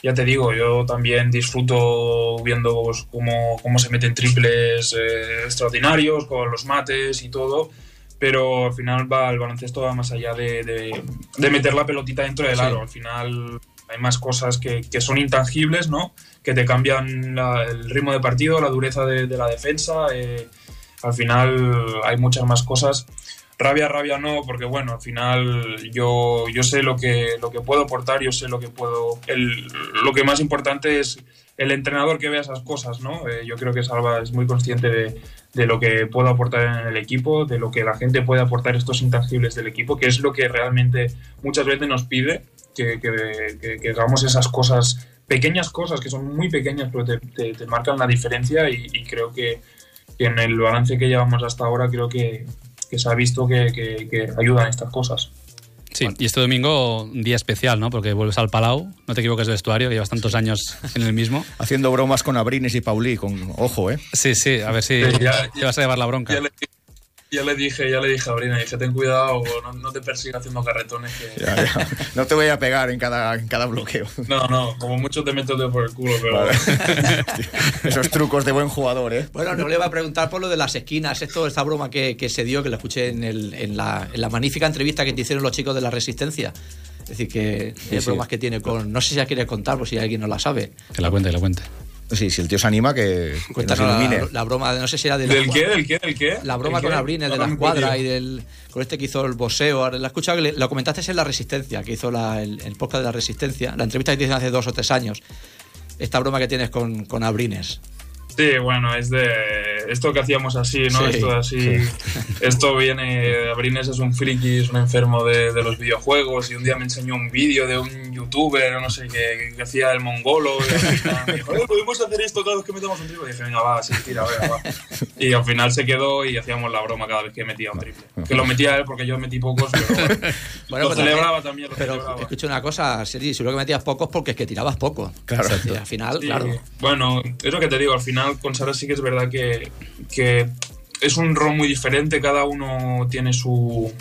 ya te digo, yo también disfruto viendo pues, cómo, cómo, se meten triples eh, extraordinarios con los mates y todo, pero al final va el baloncesto va más allá de, de, de meter la pelotita dentro del sí. aro. Al final hay más cosas que, que, son intangibles, ¿no? Que te cambian la, el ritmo de partido, la dureza de, de la defensa. Eh, al final hay muchas más cosas rabia, rabia no, porque bueno, al final yo, yo sé lo que, lo que puedo aportar, yo sé lo que puedo. El, lo que más importante es el entrenador que vea esas cosas, ¿no? Eh, yo creo que Salva es muy consciente de, de, lo que puedo aportar en el equipo, de lo que la gente puede aportar estos intangibles del equipo, que es lo que realmente muchas veces nos pide, que, que, hagamos esas cosas, pequeñas cosas, que son muy pequeñas, pero te, marcan la diferencia y, creo que en el balance que llevamos hasta ahora, creo que, que se ha visto que, que, que ayudan estas cosas. Sí, y este domingo un día especial, ¿no? Porque vuelves al Palau, no te equivoques de vestuario, que llevas tantos años en el mismo. Haciendo bromas con Abrines y Paulí, con ojo, ¿eh? Sí, sí, a ver si sí, ya, te vas a llevar la bronca. Ya le, ya le dije, ya le dije a Brina, dije, ten cuidado, no, no te persiga haciendo carretones. Que... Ya, ya. No te voy a pegar en cada, en cada bloqueo. No, no, como mucho te meto el dedo por el culo, pero... Vale. Esos trucos de buen jugador, ¿eh? Bueno, no le va a preguntar por lo de las esquinas, esto, esta broma que, que se dio, que lo escuché en, el, en, la, en la magnífica entrevista que te hicieron los chicos de la Resistencia. Es decir, que sí, hay bromas sí. que tiene con. No sé si ya quiere contar, o si alguien no la sabe. Que la cuente, que la cuente. Sí, si el tío se anima, que, que nos la, ilumine. la broma, de, no sé si era de la ¿Del qué? ¿Del qué? ¿Del qué? La broma ¿El con? Abrines de la escuadra y del con este que hizo el boxeo. La he escuchado que le- lo comentaste en La Resistencia, que hizo la- el, el podcast de La Resistencia, la entrevista que te hace dos o tres años. Esta broma que tienes con, con Abrines. Sí, bueno, es de esto que hacíamos así, ¿no? Sí, esto así. Esto viene. Abrines es un friki, es un enfermo de, de los videojuegos. Y un día me enseñó un vídeo de un youtuber, no sé, que, que hacía el mongolo. Y al final me dijo, "Eh, podemos hacer esto cada vez que metamos un triple. Y dije, venga, va, sí, tira, venga, va. Y al final se quedó y hacíamos la broma cada vez que metía un triple. Que lo metía él porque yo metí pocos, pero Bueno, lo pues celebraba también. Lo Pero celebraba. escucha una cosa, Sergi, si lo que metías pocos porque es que tirabas poco. Claro. O sea, al final, Sí, claro. Bueno, es lo que te digo, al final con Sara sí que es verdad que, que es un rol muy diferente, cada uno tiene su,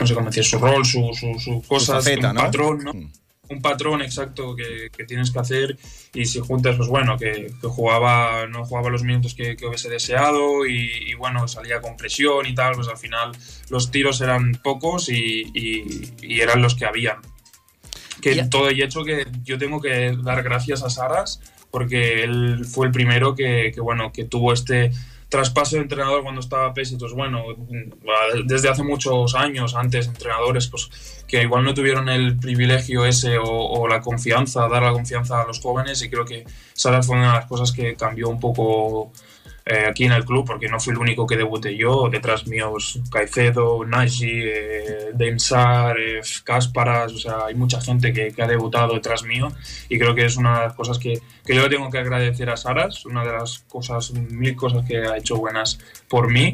no sé cómo decir, su rol, su, su, su cosa, faceta, un ¿no? patrón, ¿no? Mm. Un patrón exacto que, que tienes que hacer y si juntas, pues bueno, que, que jugaba, no jugaba los minutos que, que hubiese deseado y, y, bueno, salía con presión y tal, pues al final los tiros eran pocos y, y- y eran los que habían que Ya. todo y hecho que yo tengo que dar gracias a Saras porque él fue el primero que, bueno que tuvo este traspaso de entrenador cuando estaba PES entonces bueno desde hace muchos años antes entrenadores pues que igual no tuvieron el privilegio ese o, la confianza dar la confianza a los jóvenes y creo que Saras fue una de las cosas que cambió un poco eh, aquí en el club, porque no fui el único que debuté yo, detrás mío pues, Caicedo, Nagy, eh, Densar, eh, o sea, hay mucha gente que, que ha debutado detrás mío y creo que es una de las cosas que, que yo le tengo que agradecer a Saras, una de las cosas, mil cosas que ha hecho buenas por mí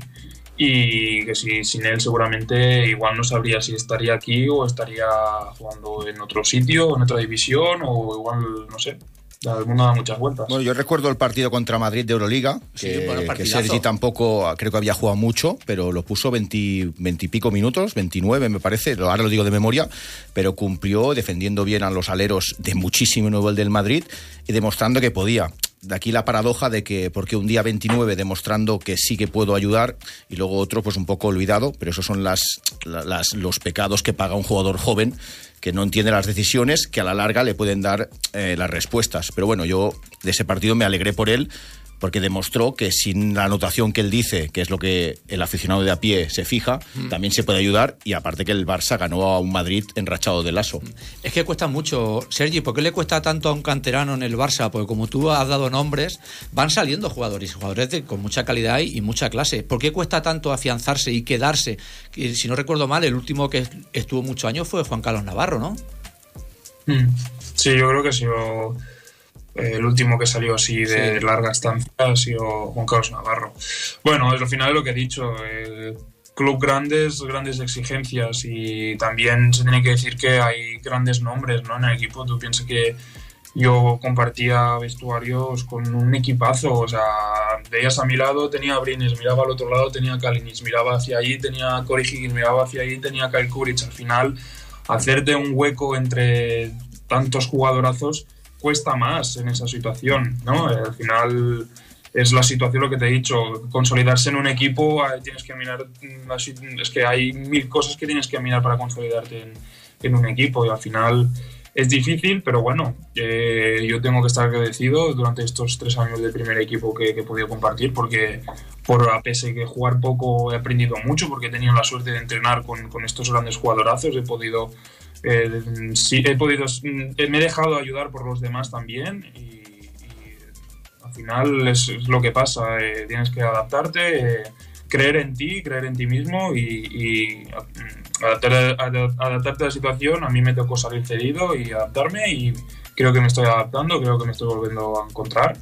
y que si, sin él seguramente igual no sabría si estaría aquí o estaría jugando en otro sitio, en otra división o igual, no sé, el mundo da muchas vueltas. Bueno, yo recuerdo el partido contra Madrid de Euroliga, Sí, que, bueno, que. Sergi tampoco creo que había jugado mucho, pero lo puso 20, 20 y pico minutos, 29 me parece, lo- ahora lo digo de memoria, pero cumplió defendiendo bien a los aleros de muchísimo nivel del Madrid y demostrando que podía. De aquí la paradoja de que, porque un día 29 demostrando que sí que puedo ayudar y luego otro pues un poco olvidado, pero esos son las, la- las- los pecados que paga un jugador joven que no entiende las decisiones, que a la larga le pueden dar eh, las respuestas. Pero bueno, yo de ese partido me alegré por él, porque demostró que sin la anotación que él dice, que es lo que el aficionado de a pie se fija, también se puede ayudar. Y aparte que el Barça ganó a un Madrid enrachado de lazo. Es que cuesta mucho, Sergi, ¿por qué le cuesta tanto a un canterano en el Barça? Porque como tú has dado nombres, van saliendo jugadores, jugadores de- con mucha calidad y, mucha clase. ¿Por qué cuesta tanto afianzarse y quedarse? Que, si no recuerdo mal, el último que estuvo muchos años fue Juan Carlos Navarro, ¿no? Mm. Sí, yo creo que sido eh, el último que salió así de Sí. larga estancia, ha sido Juan Carlos Navarro. Bueno, al final lo que he dicho, club grandes, grandes exigencias y también se tiene que decir que hay grandes nombres ¿no? en el equipo. Tú piensas que yo compartía vestuarios con un equipazo, o sea, veías a mi lado, tenía a Brines, miraba al otro lado, tenía a Kalinic, miraba hacia allí, tenía a Corey Higgins, miraba hacia allí, tenía a Kyle Kuric. Al final, hacerte un hueco entre tantos jugadorazos cuesta más en esa situación, ¿no? Al final es la situación lo que te he dicho, consolidarse en un equipo tienes que mirar, mm, es que hay mil cosas que tienes que mirar para consolidarte en, en un equipo y al final es difícil, pero bueno, eh, yo tengo que estar agradecido durante estos tres años del primer equipo que, que he podido compartir porque por a pese que jugar poco he aprendido mucho porque he tenido la suerte de entrenar con, con estos grandes jugadorazos, he podido eh, sí, he podido, mm, me he dejado ayudar por los demás también y, y al final es, es lo que pasa, eh, tienes que adaptarte, eh, creer en ti, creer en ti mismo y, y, mm, adaptar- adap- adaptarte a la situación. A mí me tocó salir cedido y adaptarme y creo que me estoy adaptando, creo que me estoy volviendo a encontrar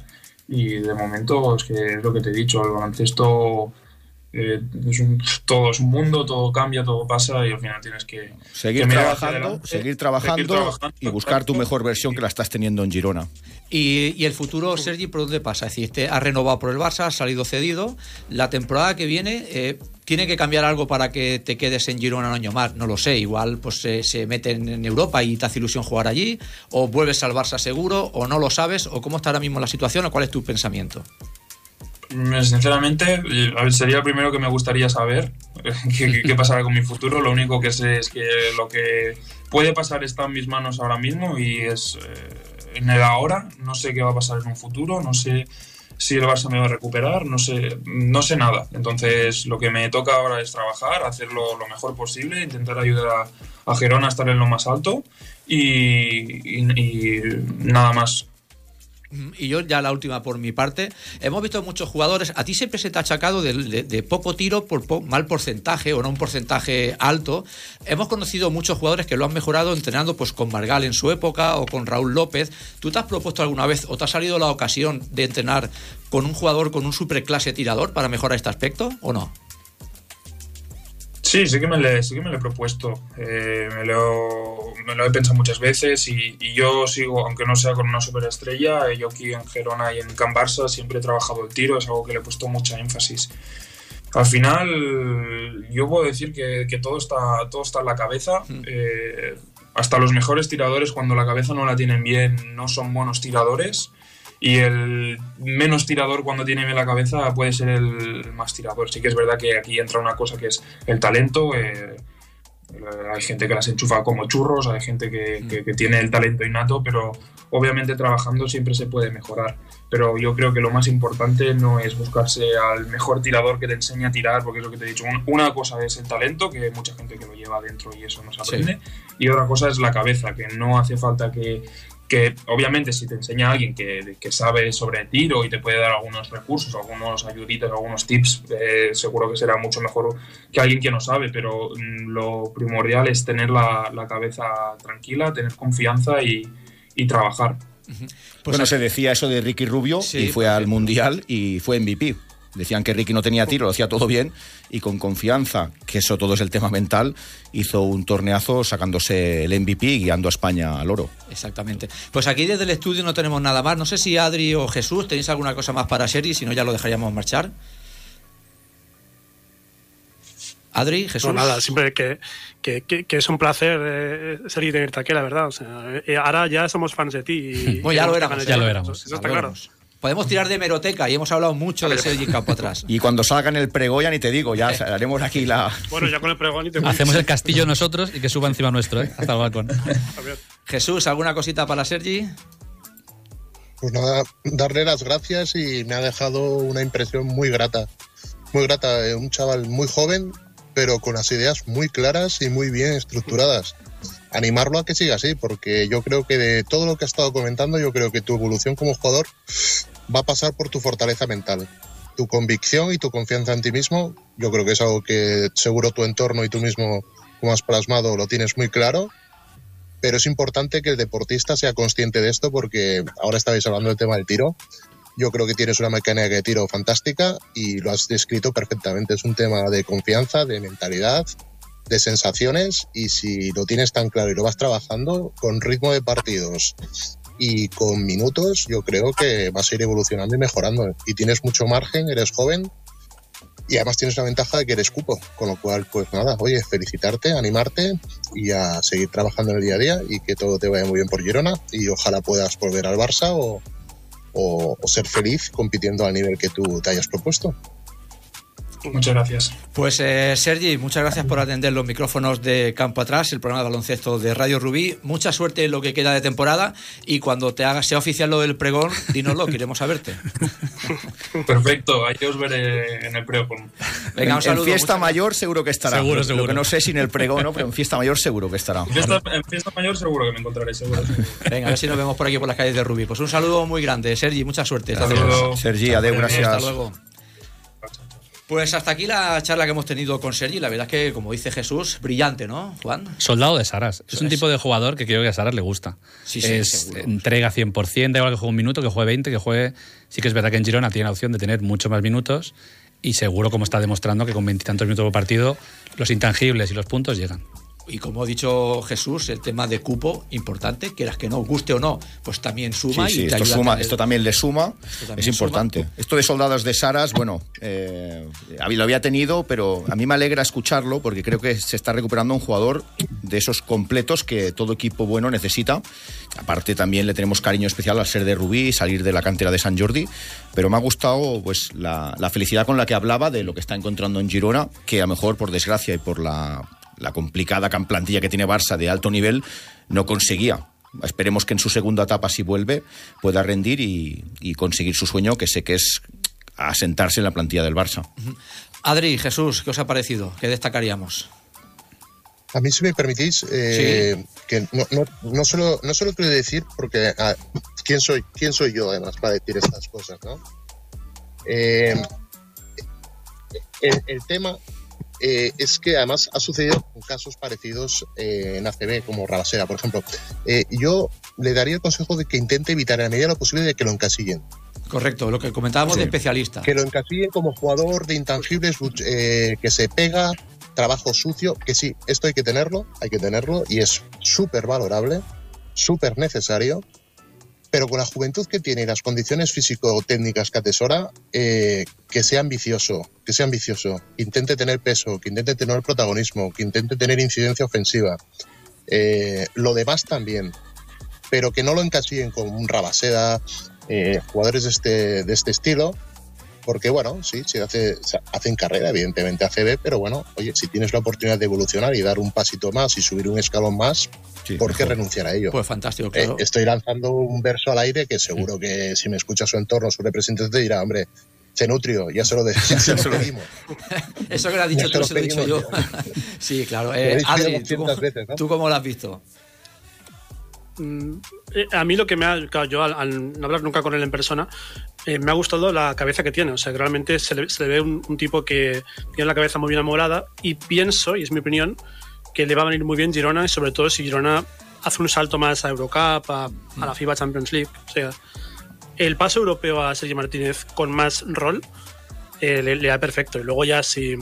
y de momento es que es lo que te he dicho, el baloncesto eh, es un, todo es un mundo, todo cambia, todo pasa y al final tienes que Seguir que trabajando, adelante, seguir trabajando, seguir trabajando, y buscar tu mejor versión que la estás teniendo en Girona. Y, y el futuro, Sergi, ¿por dónde pasa? Es decir, este ha renovado por el Barça, ha salido cedido. La temporada que viene, eh, ¿tiene que cambiar algo para que te quedes en Girona un año más? No lo sé. Igual pues se, se meten en Europa y te hace ilusión jugar allí. O vuelves al Barça seguro, o no lo sabes. O cómo está ahora mismo la situación, o cuál es tu pensamiento. Mm, Sinceramente, eh, sería el primero que me gustaría saber qué, pasará con mi futuro. Lo único que sé es que lo que puede pasar está en mis manos ahora mismo y es, eh, en el ahora, no sé qué va a pasar en un futuro, no sé si el Barça me va a recuperar, no sé, no sé nada. Entonces lo que me toca ahora es trabajar, hacerlo lo mejor posible, intentar ayudar a, a Gerona a estar en lo más alto y nada más. Y yo ya la última por mi parte. Hemos visto muchos jugadores. A ti siempre se te ha achacado de, poco tiro por po- mal porcentaje o no un porcentaje alto. Hemos conocido muchos jugadores que lo han mejorado entrenando pues con Margal en su época o con Raúl López. ¿Tú te has propuesto alguna vez o te ha salido la ocasión de entrenar con un jugador con un superclase tirador para mejorar este aspecto o no? Sí, sí que me lo sí he propuesto. Eh, me, lo, me lo he pensado muchas veces y, y yo sigo, aunque no sea con una superestrella, eh, yo aquí en Gerona y en Can Barça siempre he trabajado el tiro, es algo que le he puesto mucha énfasis. Al final, yo puedo decir que, que todo, está, todo está en la cabeza. Eh, hasta los mejores tiradores, cuando la cabeza no la tienen bien, no son buenos tiradores. Y el menos tirador cuando tiene bien la cabeza puede ser el más tirador. Sí que es verdad que aquí entra una cosa que es el talento. eh, eh, hay gente que las enchufa como churros, hay gente que, que- que tiene el talento innato, pero obviamente trabajando siempre se puede mejorar. Pero yo creo que lo más importante no es buscarse al mejor tirador que te enseñe a tirar, porque es lo que te he dicho. Un- Una cosa es el talento, que hay mucha gente que lo lleva dentro y eso no se aprende, y otra cosa es la cabeza, que no hace falta que, que obviamente si te enseña alguien que, que sabe sobre tiro y te puede dar algunos recursos, algunos ayuditas, algunos tips, eh, seguro que será mucho mejor que alguien que no sabe, pero mm, lo primordial es tener la, la cabeza tranquila, tener confianza y, y trabajar. Pues bueno, se decía eso de Ricky Rubio Sí, y fue al. Mundial y fue MVP. Decían que Ricky no tenía tiro, lo hacía todo bien y con confianza, que eso todo es el tema mental, hizo un torneazo sacándose el MVP y guiando a España al oro. Exactamente. Pues aquí desde el estudio no tenemos nada más. No sé si Adri o Jesús tenéis alguna cosa más para Sherry, si no ya lo dejaríamos marchar. Adri, Jesús. No, nada, siempre que, que, que- que es un placer eh, ser y tenerte aquí, la verdad. O sea, eh, ahora ya somos fans de ti. Y Pues ya lo éramos, ya lo Eso- éramos. Eso está claro. éramos. Podemos tirar de meroteca y hemos hablado mucho de Sergi Campo atrás. Y cuando salgan el pregó ya ni te digo, ya haremos aquí la... Bueno, ya con el pregón y te Hacemos el castillo nosotros y que suba encima nuestro, ¿eh? hasta el balcón. Jesús, ¿alguna cosita para Sergi? Pues nada, darle las gracias y me ha dejado una impresión muy grata. Muy grata, eh, un chaval muy joven, pero con las ideas muy claras y muy bien estructuradas. Animarlo a que siga así, porque yo creo que de todo lo que ha estado comentando, yo creo que tu evolución como jugador va a pasar por tu fortaleza mental. Tu convicción y tu confianza en ti mismo, yo creo que es algo que seguro tu entorno y tú mismo, como has plasmado, lo tienes muy claro pero es importante que el deportista sea consciente de esto porque ahora estabais hablando del tema del tiro. Yo creo que tienes una mecánica de tiro fantástica y lo has descrito perfectamente. Es un tema de confianza, de mentalidad, de sensaciones y si lo tienes tan claro y lo vas trabajando con ritmo de partidos y con minutos, yo creo que vas a ir evolucionando y mejorando. Y tienes mucho margen, eres joven y además tienes la ventaja de que eres cupo, con lo cual, pues nada, oye, felicitarte, animarte y a seguir trabajando en el día a día y que todo te vaya muy bien por Girona y ojalá puedas volver al Barça o, o- o ser feliz compitiendo al nivel que tú te hayas propuesto. Muchas gracias. Pues eh, Sergi, muchas gracias por atender los micrófonos de Campo Atrás, el programa de baloncesto de Radio Rubí. Mucha suerte en lo que queda de temporada y cuando te haga sea oficial lo del pregón, dínoslo, que iremos a verte. Perfecto, ahí os veré en el pregón. Venga, un en, saludo. en fiesta muchas- mayor seguro que estará. Seguro, seguro. Lo que no sé si en el pregón, ¿no? pero en fiesta mayor seguro que estará. En fiesta, en fiesta mayor seguro que me encontraré, seguro. seguro. Venga, a ver si nos vemos por aquí por las calles de Rubí. Pues un saludo muy grande, Sergi, mucha suerte. Hasta luego. Sergi, Hasta gracias. Hasta luego. Pues hasta aquí la charla que hemos tenido con Sergi. La verdad es que, como dice Jesús, brillante, ¿no, Juan? Soldado de Saras. Es un tipo de jugador que creo que a Saras le gusta. Sí, sí, es seguro. entrega 100%, da igual que juegue un minuto, que juegue 20, que juegue... Sí que es verdad que en Girona tiene la opción de tener mucho más minutos y seguro, como está demostrando, que con veintitantos minutos por partido los intangibles y los puntos llegan. Y como ha dicho Jesús, el tema de cupo, importante, quieras que no, guste o no, pues también suma Sí, sí, y te esto, ayuda a suma, tener- esto también le suma, también es importante. suma. Esto de soldados de Saras, bueno, eh, lo había tenido, pero a mí me alegra escucharlo porque creo que se está recuperando un jugador de esos completos que todo equipo bueno necesita. Aparte también le tenemos cariño especial al ser de Rubí, salir de la cantera de San Jordi, pero me ha gustado pues la, la felicidad con la que hablaba de lo que está encontrando en Girona, que a lo mejor por desgracia y por la, la complicada cam- plantilla que tiene Barça de alto nivel no conseguía esperemos que en su segunda etapa, si vuelve, pueda rendir y, y conseguir su sueño, que sé que es asentarse en la plantilla del Barça. Adri, Jesús, ¿qué os ha parecido? ¿Qué destacaríamos? A mí, si me permitís, eh, que no, no, no, solo, no solo quiero decir, porque ah, ¿quién, soy, ¿quién soy yo además para decir estas cosas? ¿no? Eh, el, el, tema eh, es que además ha sucedido con casos parecidos eh, en ACB, como Rabasera, por ejemplo. Eh, yo le daría el consejo de que intente evitar en la medida de lo posible de que lo encasillen. Correcto, lo que comentábamos sí. de especialista. Que lo encasillen como jugador de intangibles que se pega, trabajo sucio, que sí, esto hay que tenerlo, hay que tenerlo y es súper valorable, súper necesario, pero con la juventud que tiene y las condiciones físico-técnicas que atesora, eh, que sea ambicioso, que sea ambicioso, que intente tener peso, que intente tener protagonismo, que intente tener incidencia ofensiva. Eh, lo demás también, pero que no lo encasillen con un Rabaseda, eh, jugadores de este, de este estilo, porque bueno, sí, se hace, se hacen carrera, evidentemente ACB, pero bueno, oye, si tienes la oportunidad de evolucionar y dar un pasito más y subir un escalón más, sí, ¿por qué renunciar a ello? Pues fantástico, claro. Eh, estoy lanzando un verso al aire que seguro que si me escucha su entorno, su representante te dirá, hombre, Cenutrio, ya se lo, de, ya se lo pedimos. Eso que lo has dicho tú, se lo he dicho yo. sí, claro. Eh, Adri, ¿tú, veces, ¿no? ¿tú cómo lo has visto? a mí lo que me ha. Claro, yo al, al, no hablar nunca con él en persona, eh, me ha gustado la cabeza que tiene. O sea, que realmente se le, se le ve un, un, tipo que tiene la cabeza muy bien amolada y pienso, y es mi opinión, que le va a venir muy bien Girona y sobre todo si Girona hace un salto más a Eurocup, a, a la FIBA Champions League. O sea, el paso europeo a Sergio Martínez con más rol eh, le, le, da perfecto. Y luego ya si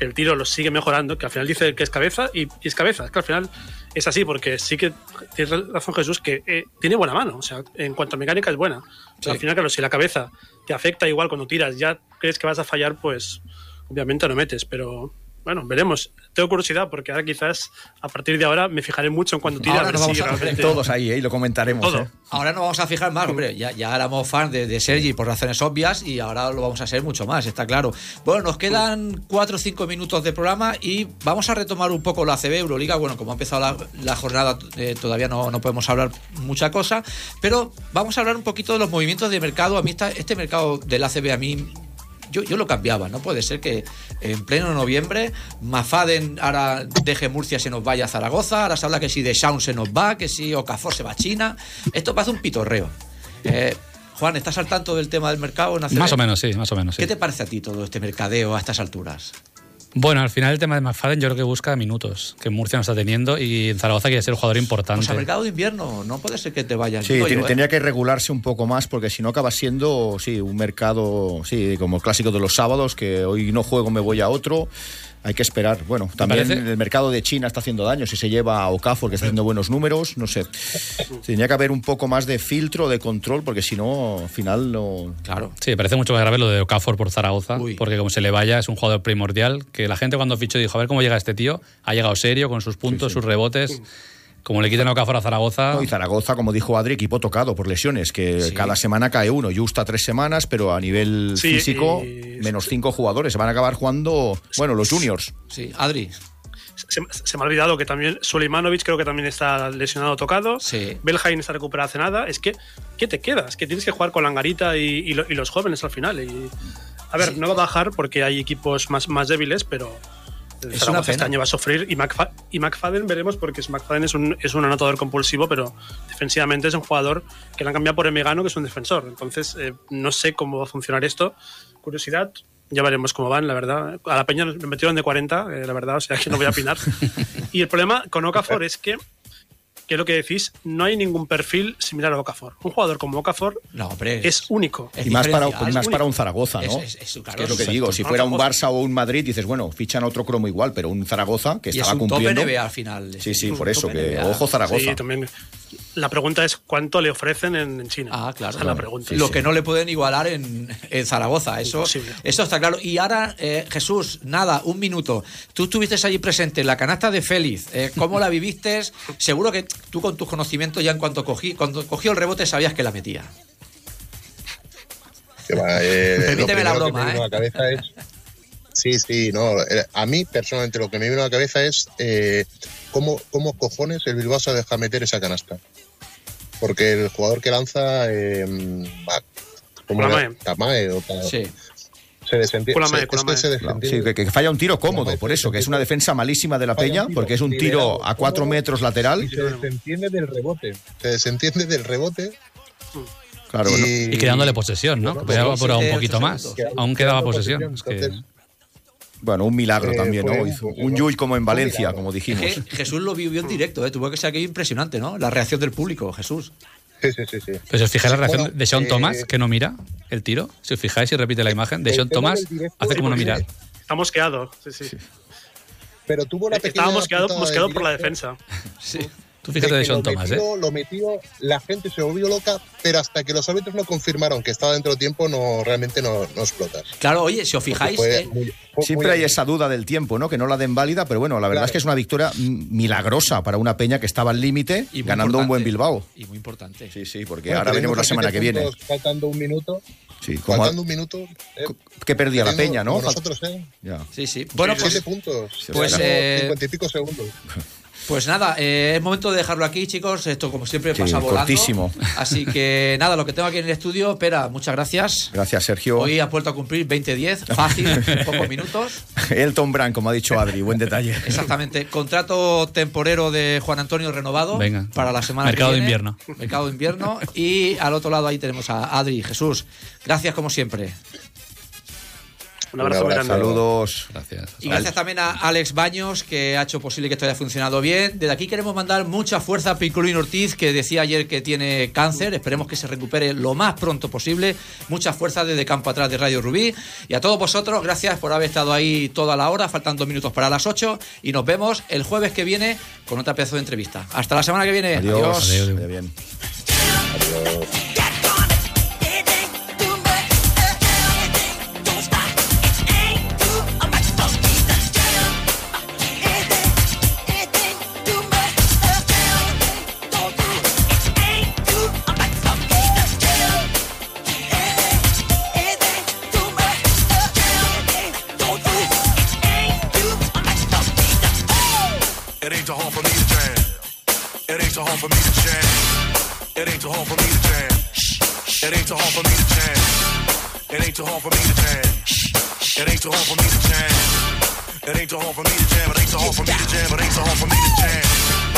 el tiro lo sigue mejorando, que al final dice que es cabeza y, y es cabeza. Es que al final es así, porque sí que tiene razón Jesús que eh, tiene buena mano. O sea, en cuanto a mecánica es buena. Sí. Al final, claro, si la cabeza te afecta igual cuando tiras, ya crees que vas a fallar, pues obviamente no metes, pero bueno, veremos. Tengo curiosidad porque ahora quizás a partir de ahora me fijaré mucho en cuando tira. Ahora vamos a realmente... todos ahí, ¿eh? y lo comentaremos. Todo. ¿eh? Ahora nos vamos a fijar más, hombre. Ya, ya éramos fan de, de, Sergi por razones obvias y ahora lo vamos a ser mucho más, está claro. Bueno, nos quedan cuatro o cinco minutos de programa y vamos a retomar un poco la ACB Euroliga. Bueno, como ha empezado la, la jornada, eh, todavía no, no, podemos hablar mucha cosa, pero vamos a hablar un poquito de los movimientos de mercado. A mí está, este mercado del ACB a mí yo, yo, lo cambiaba. No puede ser que en pleno noviembre Mafaden ahora deje Murcia se nos vaya a Zaragoza. Ahora se habla que si de Shaun se nos va, que si Okafor se va a China. Esto parece un pitorreo. Eh, Juan, ¿estás al tanto del tema del mercado? Más o menos, sí, más o menos. Sí. ¿Qué te parece a ti todo este mercadeo a estas alturas? Bueno, al final el tema de McFadden yo creo que busca minutos, que Murcia no está teniendo y en Zaragoza quiere ser un jugador importante. Pues al mercado de invierno no puede ser que te vayas. Sí, yo, ¿eh? que regularse un poco más porque si no acaba siendo, sí, un mercado, sí, como clásico de los sábados, que hoy no juego, me voy a otro hay que esperar. Bueno, también el mercado de China está haciendo daño. Si se lleva a Okafor, que está haciendo buenos números, no sé. Tenía que haber un poco más de filtro, de control, porque si no, al final no. Claro. Sí, parece mucho más grave lo de Okafor por Zaragoza, Uy. porque como se le vaya, es un jugador primordial. Que la gente cuando fichó dijo, a ver cómo llega este tío. Ha llegado serio, con sus puntos, sí, sí. sus rebotes. Como le quiten a Okafor a Zaragoza. No, y Zaragoza, como dijo Adri, equipo tocado por lesiones, que sí. cada semana cae uno. Justa tres semanas, pero a nivel sí, físico, y... menos cinco jugadores. Se van a acabar jugando, bueno, los juniors. Sí, Adri. Se, se, me ha olvidado que también Suleimanovic creo que también está lesionado tocado. Sí. Belhain está recuperado hace nada. Es que, ¿qué te quedas? Que tienes que jugar con Langarita y, y, lo, y los jóvenes al final. Y, a ver, sí. no va a bajar porque hay equipos más, más débiles, pero es pena. este año va a sufrir y, McFa y McFadden veremos porque McFadden es un, es un anotador compulsivo pero defensivamente es un jugador que le han cambiado por Emegano que es un defensor entonces eh, no sé cómo va a funcionar esto curiosidad ya veremos cómo van, la verdad. A la Peña me metieron de 40, eh, la verdad, o sea que no voy a opinar. y el problema con Okafor es que que es lo que decís, no hay ningún perfil similar a Okafor. Un jugador como Okafor no, hombre, es, es, único. Es y más para, más único. para un Zaragoza, ¿no? Es, es, claro, que es lo que digo. Si fuera un Barça o un Madrid, dices, bueno, fichan otro cromo igual, pero un Zaragoza que y estaba un cumpliendo. Top NBA al final. Sí, sí, por eso, que NBA. ojo Zaragoza. Sí, también. La pregunta es cuánto le ofrecen en, China. Ah, claro. Esa es la pregunta. Sí, lo sí. que no le pueden igualar en, en Zaragoza. Eso, eso está claro. Y ahora, eh, Jesús, nada, un minuto. Tú estuviste allí presente en la canasta de Félix. Eh, ¿Cómo la viviste? Seguro que tú con tus conocimientos ya en cuanto cogí, cuando cogió el rebote sabías que la metía. Que va, eh, Permíteme la broma, ¿eh? La cabeza es... Sí, sí, no. A mí, personalmente, lo que me vino a la cabeza es eh, cómo, cómo cojones el Bilbao se deja meter esa canasta. Porque el jugador que lanza, eh, va, ¿cómo Kulamae. era? Tamae o ta- Sí. se desentiende. Claro, sí, que, que falla un tiro cómodo, Kulamae, por eso, que es una defensa malísima de la Falla Peña, tiro porque es un tiro a cuatro metros lateral. Y se desentiende del rebote. Se desentiende del rebote. Claro, ¿no? Y quedándole posesión, ¿no? Que podía haber apurado un poquito más. Aún quedaba posesión. posesión, Es que- entonces- Bueno, un milagro Eh, también, ¿no? un- Hizo un un- Llull como en Valencia, milagro. como Es dijimos. que Jesús lo vivió en directo, ¿eh? tuvo que ser aquello impresionante, ¿no? La reacción del público, Jesús. Sí, sí, sí. sí. Pero si os fijáis la reacción Bueno, de Sean eh, Thomas, que no mira el tiro, si os fijáis y repite la imagen, de Sean Thomas hace como no mirar. Está mosqueado. Sí, sí. Pero tuvo pequeña. Estaba mosqueado, mosqueado por la defensa. Sí. Tú fíjate de que Sean lo Thomas, ¿eh? metió, Lo metió, la gente se volvió loca, pero hasta que los árbitros no confirmaron que estaba dentro de tiempo, no realmente no, no explotas. Claro, oye, si os fijáis, Fue eh, muy- fue Siempre hay esa duda del tiempo, ¿no? Que no la den válida, pero bueno, la verdad Claro. es que es una victoria milagrosa para una Peña que estaba al límite, y ganando un buen. Bilbao. Y muy importante. Sí, sí, porque Bueno, ahora veremos la semana que viene. Faltando un minuto. Sí, como Faltando un minuto. eh, que perdía la Peña, ¿no? nosotros, ¿eh? Ya. Sí, sí. Bueno, pues, Siete puntos. pues, Faltando eh, Cincuenta y pico segundos. pues nada, eh, es momento de dejarlo aquí, chicos. Esto, como siempre, Sí, pasa volando. cortísimo. Así que nada, lo que tengo aquí en el estudio, espera, muchas gracias. Gracias, Sergio. Hoy has vuelto a cumplir 20-10, fácil, pocos minutos. Elton Brand, como ha dicho Adri, buen detalle. Exactamente. Contrato temporero de Juan Antonio renovado Venga. para la semana Mercado que de invierno. Mercado de invierno. Y al otro lado ahí tenemos a Adri, Jesús. Gracias como siempre. Un abrazo Un muy abrazo. grande. Saludos. Gracias. Y gracias también a Alex Baños, que ha hecho posible que esto haya funcionado bien. Desde aquí queremos mandar mucha fuerza a Picolín Ortiz, que decía ayer que tiene cáncer. Esperemos que se recupere lo más pronto posible. Mucha fuerza desde campo atrás de Radio Rubí. Y a todos vosotros, gracias por haber estado ahí toda la hora. Faltan dos minutos para las 8. Y nos vemos el jueves que viene con otra pedazo de entrevista. Hasta la semana que viene. Adiós. Adiós. Bien. It ain't too hard for me to jam. It ain't too hard for me to jam. It ain't too hard for me to jam. It ain't too hard for me to jam. It ain't too hard for me to jam. It ain't too hard for me to jam. It ain't too hard for me to jam. It ain't too hard for me to jam. It ain't too hard for me to jam.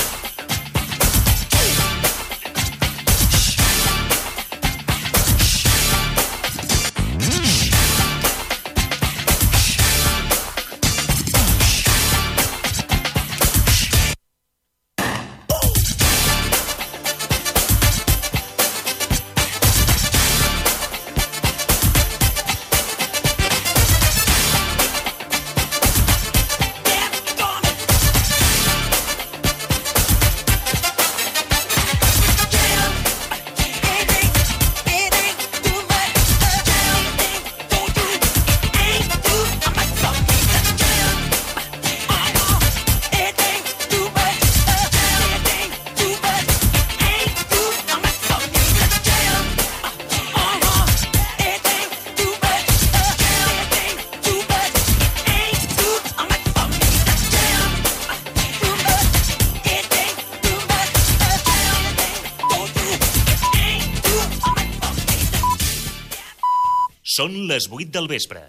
Són les 8 del vespre.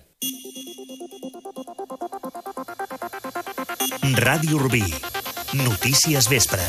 Ràdio Rubí. Notícies vespre.